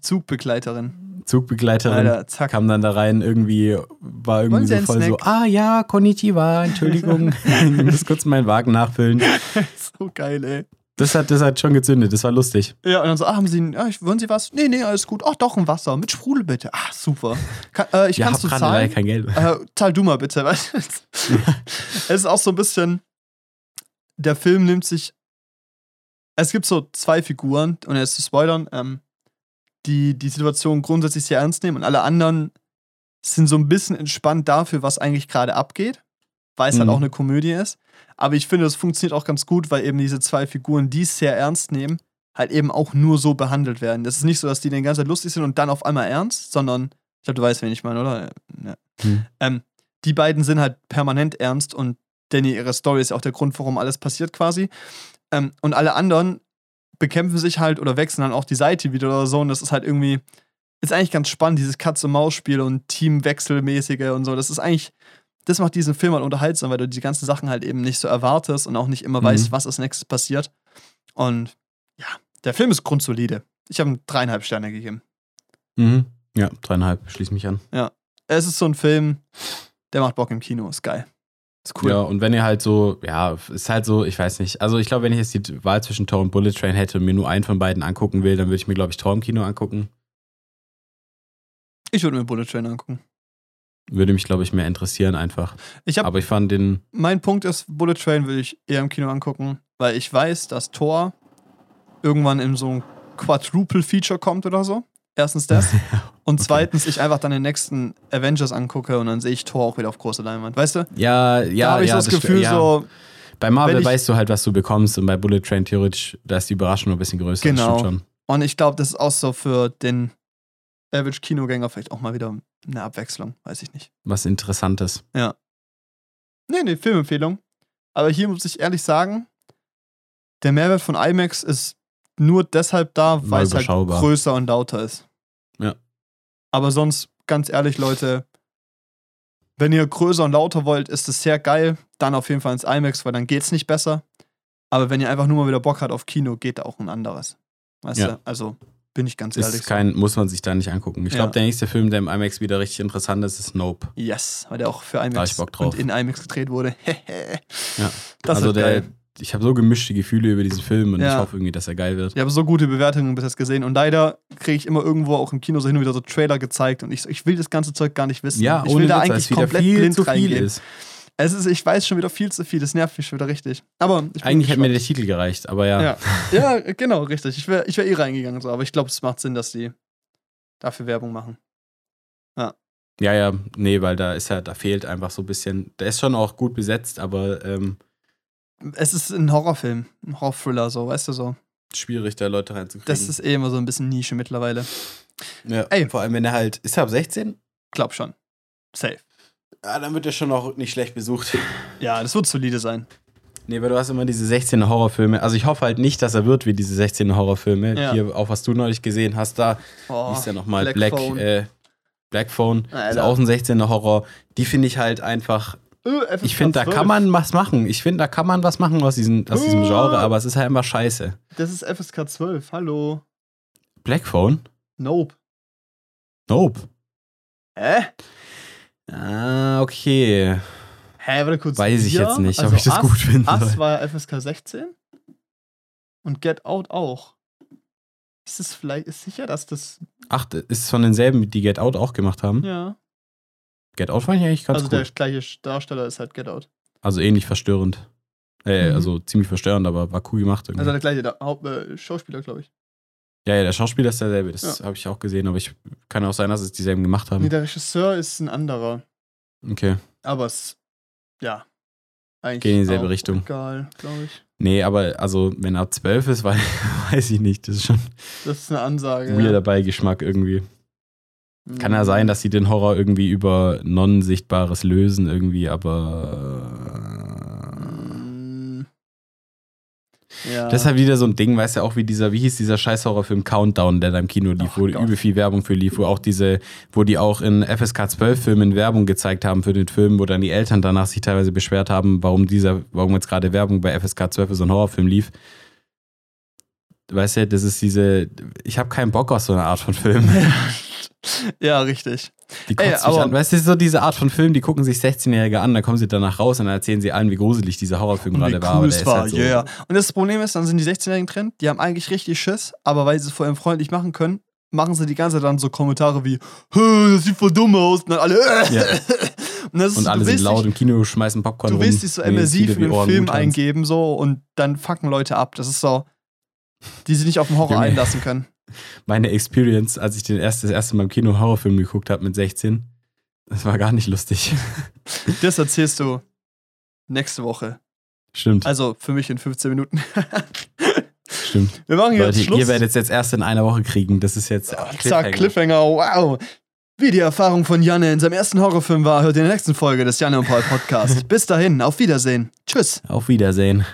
Zugbegleiterin. Zugbegleiterin, Alter, zack. kam dann da rein, irgendwie, war irgendwie so voll so, Snack? ah ja, konnichiwa, Entschuldigung, ich muss kurz meinen Wagen nachfüllen. so geil, ey. Das hat, das hat schon gezündet, das war lustig. Ja, und dann so, ah, haben Sie, ich- wollen Sie was? Nee, nee, alles gut. Ach, doch, ein Wasser. Mit Sprudel bitte. Ah, super. Kann, äh, ich ja, kannst du gerade leider zahlen? kein Geld. Äh, zahl du mal bitte. Weißt du? es ist auch so ein bisschen, der Film nimmt sich, es gibt so zwei Figuren, und jetzt zu spoilern, ähm, die die Situation grundsätzlich sehr ernst nehmen und alle anderen sind so ein bisschen entspannt dafür, was eigentlich gerade abgeht, weil es halt Mhm. auch eine Komödie ist. Aber ich finde, das funktioniert auch ganz gut, weil eben diese zwei Figuren, die es sehr ernst nehmen, halt eben auch nur so behandelt werden. Das ist nicht so, dass die die ganze Zeit lustig sind und dann auf einmal ernst, sondern, ich glaube, du weißt, wen ich meine, oder? Ja. Hm. Ähm, die beiden sind halt permanent ernst und Danny, ihre Story ist ja auch der Grund, warum alles passiert quasi. Ähm, und alle anderen bekämpfen sich halt oder wechseln dann auch die Seite wieder oder so. Und das ist halt irgendwie, ist eigentlich ganz spannend, dieses Katz-und-Maus-Spiel und Teamwechselmäßige und so. Das ist eigentlich, das macht diesen Film halt unterhaltsam, weil du die ganzen Sachen halt eben nicht so erwartest und auch nicht immer Mhm. weißt, was als nächstes passiert. Und ja, der Film ist grundsolide. Ich habe ihm dreieinhalb Sterne gegeben. Mhm. Ja, dreieinhalb, schließ mich an. Es ist so ein Film, der macht Bock im Kino, ist geil. Ist cool. Ja, und wenn ihr halt so, ja, ist halt so, ich weiß nicht. Also ich glaube, wenn ich jetzt die Wahl zwischen Tor und Bullet Train hätte und mir nur einen von beiden angucken will, dann würde ich mir, glaube ich, Tor im Kino angucken. Ich würde mir Bullet Train angucken. Würde mich, glaube ich, mehr interessieren einfach. Ich habe Aber ich fand den, mein Punkt ist, Bullet Train will ich eher im Kino angucken, weil ich weiß, dass Thor irgendwann in so ein Quadruple-Feature kommt oder so. Erstens das. Und zweitens, ich einfach dann den nächsten Avengers angucke und dann sehe ich Thor auch wieder auf große Leinwand. Weißt du? ja, ja, da habe ich ja, so das Gefühl, ja. so, Bei Marvel ich- weißt du halt, was du bekommst und bei Bullet Train theoretisch, da ist die Überraschung ein bisschen größer. Genau. Und ich glaube, das ist auch so für den Average Kinogänger vielleicht auch mal wieder eine Abwechslung. Weiß ich nicht. Was Interessantes. Nee, nee, Filmempfehlung. Aber hier muss ich ehrlich sagen, der Mehrwert von IMAX ist nur deshalb da, weil es halt größer und lauter ist. Ja. Aber sonst, ganz ehrlich, Leute, wenn ihr größer und lauter wollt, ist es sehr geil. Dann auf jeden Fall ins IMAX, weil dann geht's nicht besser. Aber wenn ihr einfach nur mal wieder Bock habt auf Kino, geht da auch ein anderes. Weißt Ja. du? Also bin ich ganz ehrlich. Ist kein, muss man sich da nicht angucken. Ich Ja. glaube, der nächste Film, der im IMAX wieder richtig interessant ist, ist Nope. Yes, weil der auch für IMAX und in IMAX gedreht wurde. Ja. Das also der, geil. Ich habe so gemischte Gefühle über diesen Film und Ja. ich hoffe irgendwie, dass er geil wird. Ich habe so gute Bewertungen bis jetzt gesehen und leider kriege ich immer irgendwo auch im Kino so hin und wieder so Trailer gezeigt und ich, ich will das ganze Zeug gar nicht wissen. Ja, ich ohne will da Witz, eigentlich komplett viel blind zu viel reingehen. ist. Es ist, ich weiß schon wieder viel zu viel, das nervt mich schon wieder richtig. Aber Eigentlich hätte mir der. Titel gereicht, aber ja. ja. ja, genau, richtig. Ich wäre ich wär eh reingegangen, so, aber ich glaube, es macht Sinn, dass die dafür Werbung machen. Ja, ja, nee, weil da ist ja, da fehlt einfach so ein bisschen. Der ist schon auch gut besetzt, aber ähm, Es ist ein Horrorfilm, ein Horror-Thriller, so, weißt du so. schwierig, da Leute reinzukriegen. Das ist eh immer so ein bisschen Nische mittlerweile. ja, Ey. vor allem, wenn er halt, ist er ab 16? Glaub schon. Safe. Ja, dann wird er schon auch nicht schlecht besucht. Ja, das wird solide sein. Nee, weil du hast immer diese 16 Horrorfilme. Also ich hoffe halt nicht, dass er wird wie diese 16 Horrorfilme. Ja. Hier, auch was du neulich gesehen hast, da Oh, ist der nochmal? Black Black, Phone. äh, Black Phone. Ist auch ein 16er Horror. Die finde ich halt einfach. Äh, Ich finde, da kann man was machen. Ich finde, da kann man was machen aus, diesem aus diesem Uh. Genre, aber es ist halt einfach scheiße. Das ist FSK 12, hallo. Black Phone? Nope. Nope. Hä? Ah, okay. Hä, warte kurz. Weiß ich jetzt nicht, ob Also ich das Us- gut finden Us soll. war FSK 16 und Get Out auch. Ist es vielleicht, ist sicher, dass das, Ach, ist es von denselben, die Get Out auch gemacht haben? ja. Get Out fand ich eigentlich ganz also gut. der gleiche Darsteller ist halt Get Out. Also ähnlich verstörend. Äh, Mhm. also ziemlich verstörend, aber war cool gemacht irgendwie. Also der gleiche da Haupt äh, Schauspieler, glaube ich. ja, ja, der Schauspieler ist derselbe. Das Ja. habe ich auch gesehen, aber ich kann auch sein, dass es dieselben gemacht haben. Nee, der Regisseur ist ein anderer. Okay. Aber es, ja. Eigentlich Geht in dieselbe Richtung. Egal, glaube ich. Nee, aber also, wenn er ab 12 ist, weil, weiß ich nicht. Das ist schon Das ist eine Ansage. weirder Beigeschmack irgendwie. Ja. Kann ja sein, dass sie den Horror irgendwie über Non-Sichtbares lösen, irgendwie, aber. Mm. Ja. Das ist halt wieder so ein Ding, weißt du, auch wie dieser, wie hieß dieser scheiß Horrorfilm Countdown, der da im Kino lief, Oh wo Gott. übel viel Werbung für lief, wo auch diese, wo die auch in FSK 12 Filmen Werbung gezeigt haben für den Film, wo dann die Eltern danach sich teilweise beschwert haben, warum dieser, warum jetzt gerade Werbung bei FSK 12 für so einen Horrorfilm lief. Weißt du, das ist diese, ich habe keinen Bock auf so eine Art von Film. ja, richtig. Die Ey, kotzt mich aber- an. Weißt du, so diese Art von Film, die gucken sich 16-Jährige an, dann kommen sie danach raus und dann erzählen sie allen, wie gruselig dieser Horrorfilm Und wie gerade war. cool aber der war, halt so, yeah. Und das Problem ist, dann sind die 16-Jährigen drin, die haben eigentlich richtig Schiss, aber weil sie es vor allem freundlich machen können, machen sie die ganze Zeit dann so Kommentare wie, "Hä, das sieht voll dumm aus. Und dann alle, Ja. und, das ist, Und alle sind laut dich, im Kino, schmeißen Popcorn Du willst dich so immersiv in den Film eingeben so und dann fucken Leute ab. Das ist so, die sich nicht auf den Horror einlassen können. Meine Experience, als ich den erst, das erste Mal im Kino Horrorfilm geguckt habe mit 16, das war gar nicht lustig. Das erzählst du nächste Woche. Stimmt, Also für mich in 15 Minuten. stimmt. Wir machen jetzt Leute, Schluss. ihr werdet es jetzt erst in einer Woche kriegen. Das ist jetzt Zack, Cliffhanger, wow. Wie die Erfahrung von Janne in seinem ersten Horrorfilm war, hört ihr in der nächsten Folge des Janne und Paul Podcast. Bis dahin, auf Wiedersehen. Tschüss. Auf Wiedersehen.